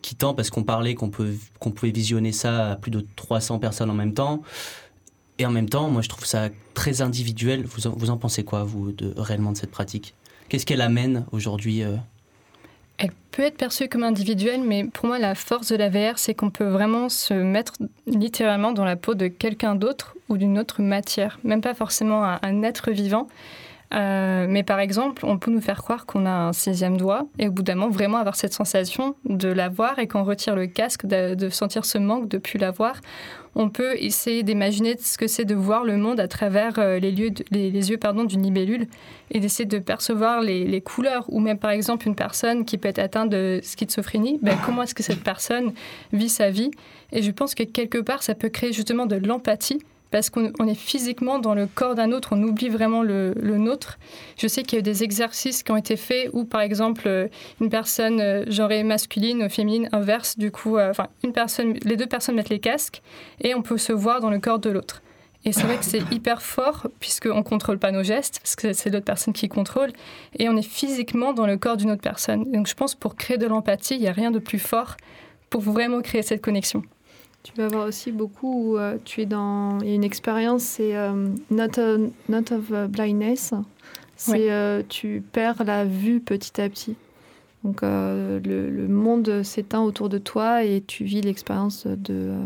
Speaker 1: qui tend parce qu'on parlait qu'on peut qu'on pouvait visionner ça à plus de 300 personnes en même temps et en même temps moi je trouve ça très individuel. Vous en, vous en pensez quoi vous de réellement de cette pratique? Qu'est-ce qu'elle amène aujourd'hui
Speaker 10: Elle peut être perçue comme individuelle, mais pour moi, la force de la VR, c'est qu'on peut vraiment se mettre littéralement dans la peau de quelqu'un d'autre ou d'une autre matière, même pas forcément un, un être vivant. Euh, mais par exemple, on peut nous faire croire qu'on a un sixième doigt et au bout d'un moment vraiment avoir cette sensation de l'avoir et quand on retire le casque, de, sentir ce manque de plus l'avoir. On peut essayer d'imaginer ce que c'est de voir le monde à travers euh, les, yeux d'une libellule et d'essayer de percevoir les, les couleurs ou même par exemple une personne qui peut être atteinte de schizophrénie, ben, comment est-ce que cette personne vit sa vie? Et je pense que quelque part ça peut créer justement de l'empathie parce qu'on on est physiquement dans le corps d'un autre, on oublie vraiment le, le nôtre. Je sais qu'il y a eu des exercices qui ont été faits où, par exemple, euh, une personne euh, genrée masculine ou féminine inverse, du coup, euh, enfin, une personne, les deux personnes mettent les casques et on peut se voir dans le corps de l'autre. Et c'est vrai que c'est hyper fort puisqu'on ne contrôle pas nos gestes, parce que c'est l'autre personne qui contrôle, et on est physiquement dans le corps d'une autre personne. Donc je pense pour créer de l'empathie, il n'y a rien de plus fort pour vraiment créer cette connexion.
Speaker 3: Tu vas voir aussi beaucoup où euh, tu es dans. Il y a une expérience, c'est euh, not, a- not of blindness. C'est
Speaker 10: Ouais.
Speaker 3: euh, tu perds la vue petit à petit. Donc euh, le, le monde s'éteint autour de toi et tu vis l'expérience de, euh,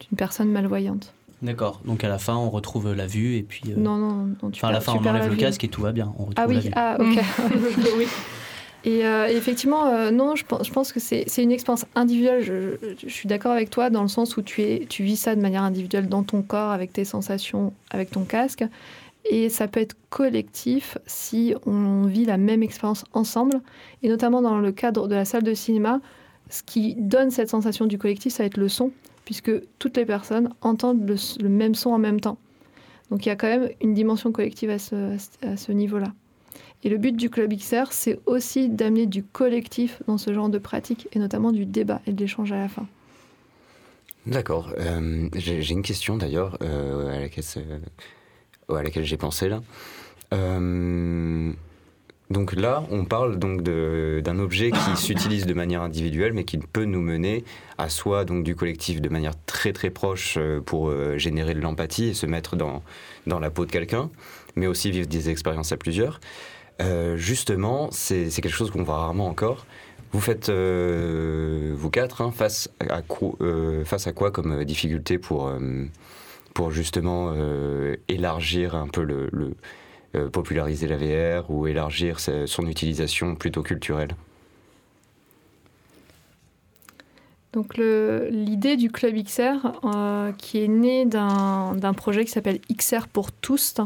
Speaker 3: d'une personne malvoyante.
Speaker 1: d'accord donc à la fin on retrouve la vue et puis euh,
Speaker 3: Non, non, non. Tu
Speaker 1: enfin à la
Speaker 3: perds-
Speaker 1: fin on enlève
Speaker 3: la
Speaker 1: le
Speaker 3: vue.
Speaker 1: casque et tout va bien on retrouve
Speaker 3: Ah
Speaker 1: la
Speaker 3: oui,
Speaker 1: vue
Speaker 3: ah ok. oui. Et euh, effectivement, euh, non, je pense, que c'est une expérience individuelle. Je, suis d'accord avec toi dans le sens où tu, vis ça de manière individuelle dans ton corps, avec tes sensations, avec ton casque. Et ça peut être collectif si on vit la même expérience ensemble. Et notamment dans le cadre de la salle de cinéma, ce qui donne cette sensation du collectif, ça va être le son, puisque toutes les personnes entendent le, même son en même temps. Donc il y a quand même une dimension collective à ce niveau-là. Et le but du Club XR, c'est aussi d'amener du collectif dans ce genre de pratique, et notamment du débat et de l'échange à la fin.
Speaker 2: D'accord. Euh, j'ai une question d'ailleurs euh, à laquelle, à laquelle j'ai pensé là. Euh, donc là, on parle donc d'un objet qui s'utilise de manière individuelle, mais qui peut nous mener à soit donc du collectif de manière très très proche euh, pour euh, générer de l'empathie et se mettre dans, dans la peau de quelqu'un, mais aussi vivre des expériences à plusieurs. Euh, justement, c'est quelque chose qu'on voit rarement encore. Vous faites, euh, vous quatre, hein, face, à quoi, euh, face à quoi comme difficulté pour, pour justement élargir un peu le, populariser la VR ou élargir son utilisation plutôt culturelle?
Speaker 3: Donc l'idée du Club XR, qui est née d'un projet qui s'appelle XR pour tous,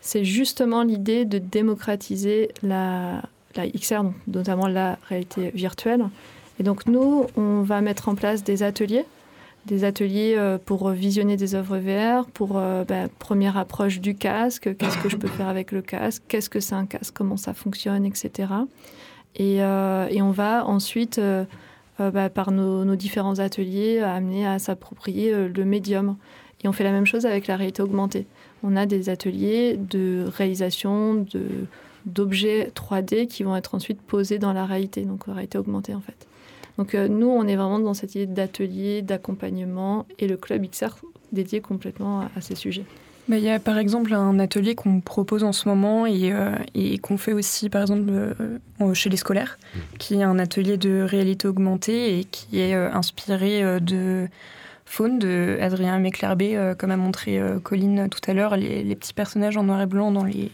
Speaker 3: c'est justement l'idée de démocratiser la, XR, notamment la réalité virtuelle. Et donc nous, on va mettre en place des ateliers, des ateliers euh, pour visionner des œuvres VR, pour bah, première approche du casque, qu'est-ce que je peux faire avec le casque, qu'est-ce que c'est un casque, comment ça fonctionne, etc. Et, euh, et on va ensuite bah, par nos, différents ateliers, amener à s'approprier le médium. Et on fait la même chose avec la réalité augmentée. On a des ateliers de réalisation de, d'objets 3D qui vont être ensuite posés dans la réalité, donc la réalité augmentée en fait. Donc euh, nous, on est vraiment dans cette idée d'atelier, d'accompagnement, et le club XR dédié complètement à, à ces sujets.
Speaker 4: Bah, Il y a par exemple un atelier qu'on propose en ce moment et, euh, et qu'on fait aussi par exemple euh, chez les scolaires, qui est un atelier de réalité augmentée et qui est euh, inspiré euh, de Faune de Adrien Meclerbet, euh, comme a montré euh, Colline tout à l'heure, les, petits personnages en noir et blanc dans les,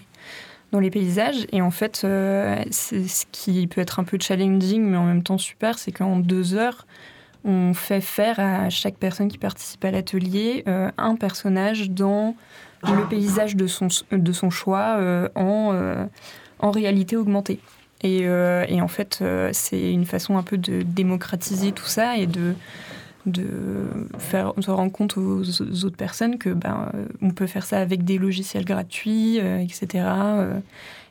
Speaker 4: dans les paysages. Et en fait, euh, ce qui peut être un peu challenging, mais en même temps super, c'est qu'en deux heures, on fait faire à chaque personne qui participe à l'atelier un personnage dans le paysage de son, de son choix en, en réalité augmentée. Et, et en fait, c'est une façon un peu de démocratiser tout ça et de, de faire se rendre compte aux, aux autres personnes que ben, euh, on peut faire ça avec des logiciels gratuits, euh, etc. euh,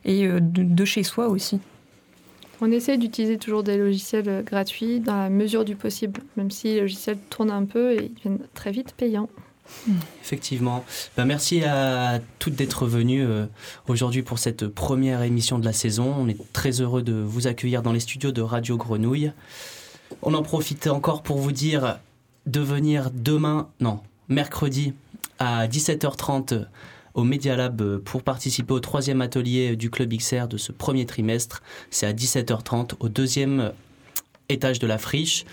Speaker 4: et euh, de, de chez soi aussi.
Speaker 3: On essaie d'utiliser toujours des logiciels gratuits dans la mesure du possible, même si les logiciels tournent un peu et ils deviennent très vite payants.
Speaker 1: Effectivement. Ben, merci à toutes d'être venues euh, aujourd'hui pour cette première émission de la saison. On est très heureux de vous accueillir dans les studios de Radio Grenouille. On en profite encore pour vous dire de venir demain, non, mercredi à 17h30 au Media Lab pour participer au troisième atelier du Club XR de ce premier trimestre. C'est à 17h30 au deuxième étage de la friche.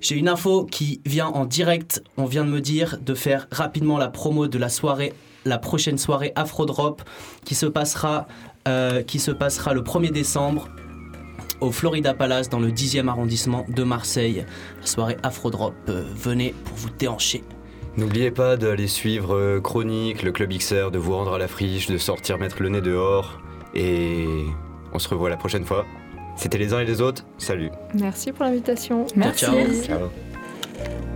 Speaker 1: J'ai une info qui vient en direct. On vient de me dire de faire rapidement la promo de la soirée, la prochaine soirée Afro Drop qui se passera, euh, qui se passera le 1er décembre au Florida Palace dans le 10e arrondissement de Marseille. La soirée Afro Drop. Euh, venez pour vous déhancher.
Speaker 2: N'oubliez pas d'aller suivre euh, Chronique, le Club XR, de vous rendre à la friche, de sortir mettre le nez dehors. Et on se revoit la prochaine fois. C'était les uns et les autres. Salut.
Speaker 3: Merci pour l'invitation.
Speaker 10: Merci.
Speaker 1: ciao.
Speaker 2: Ciao.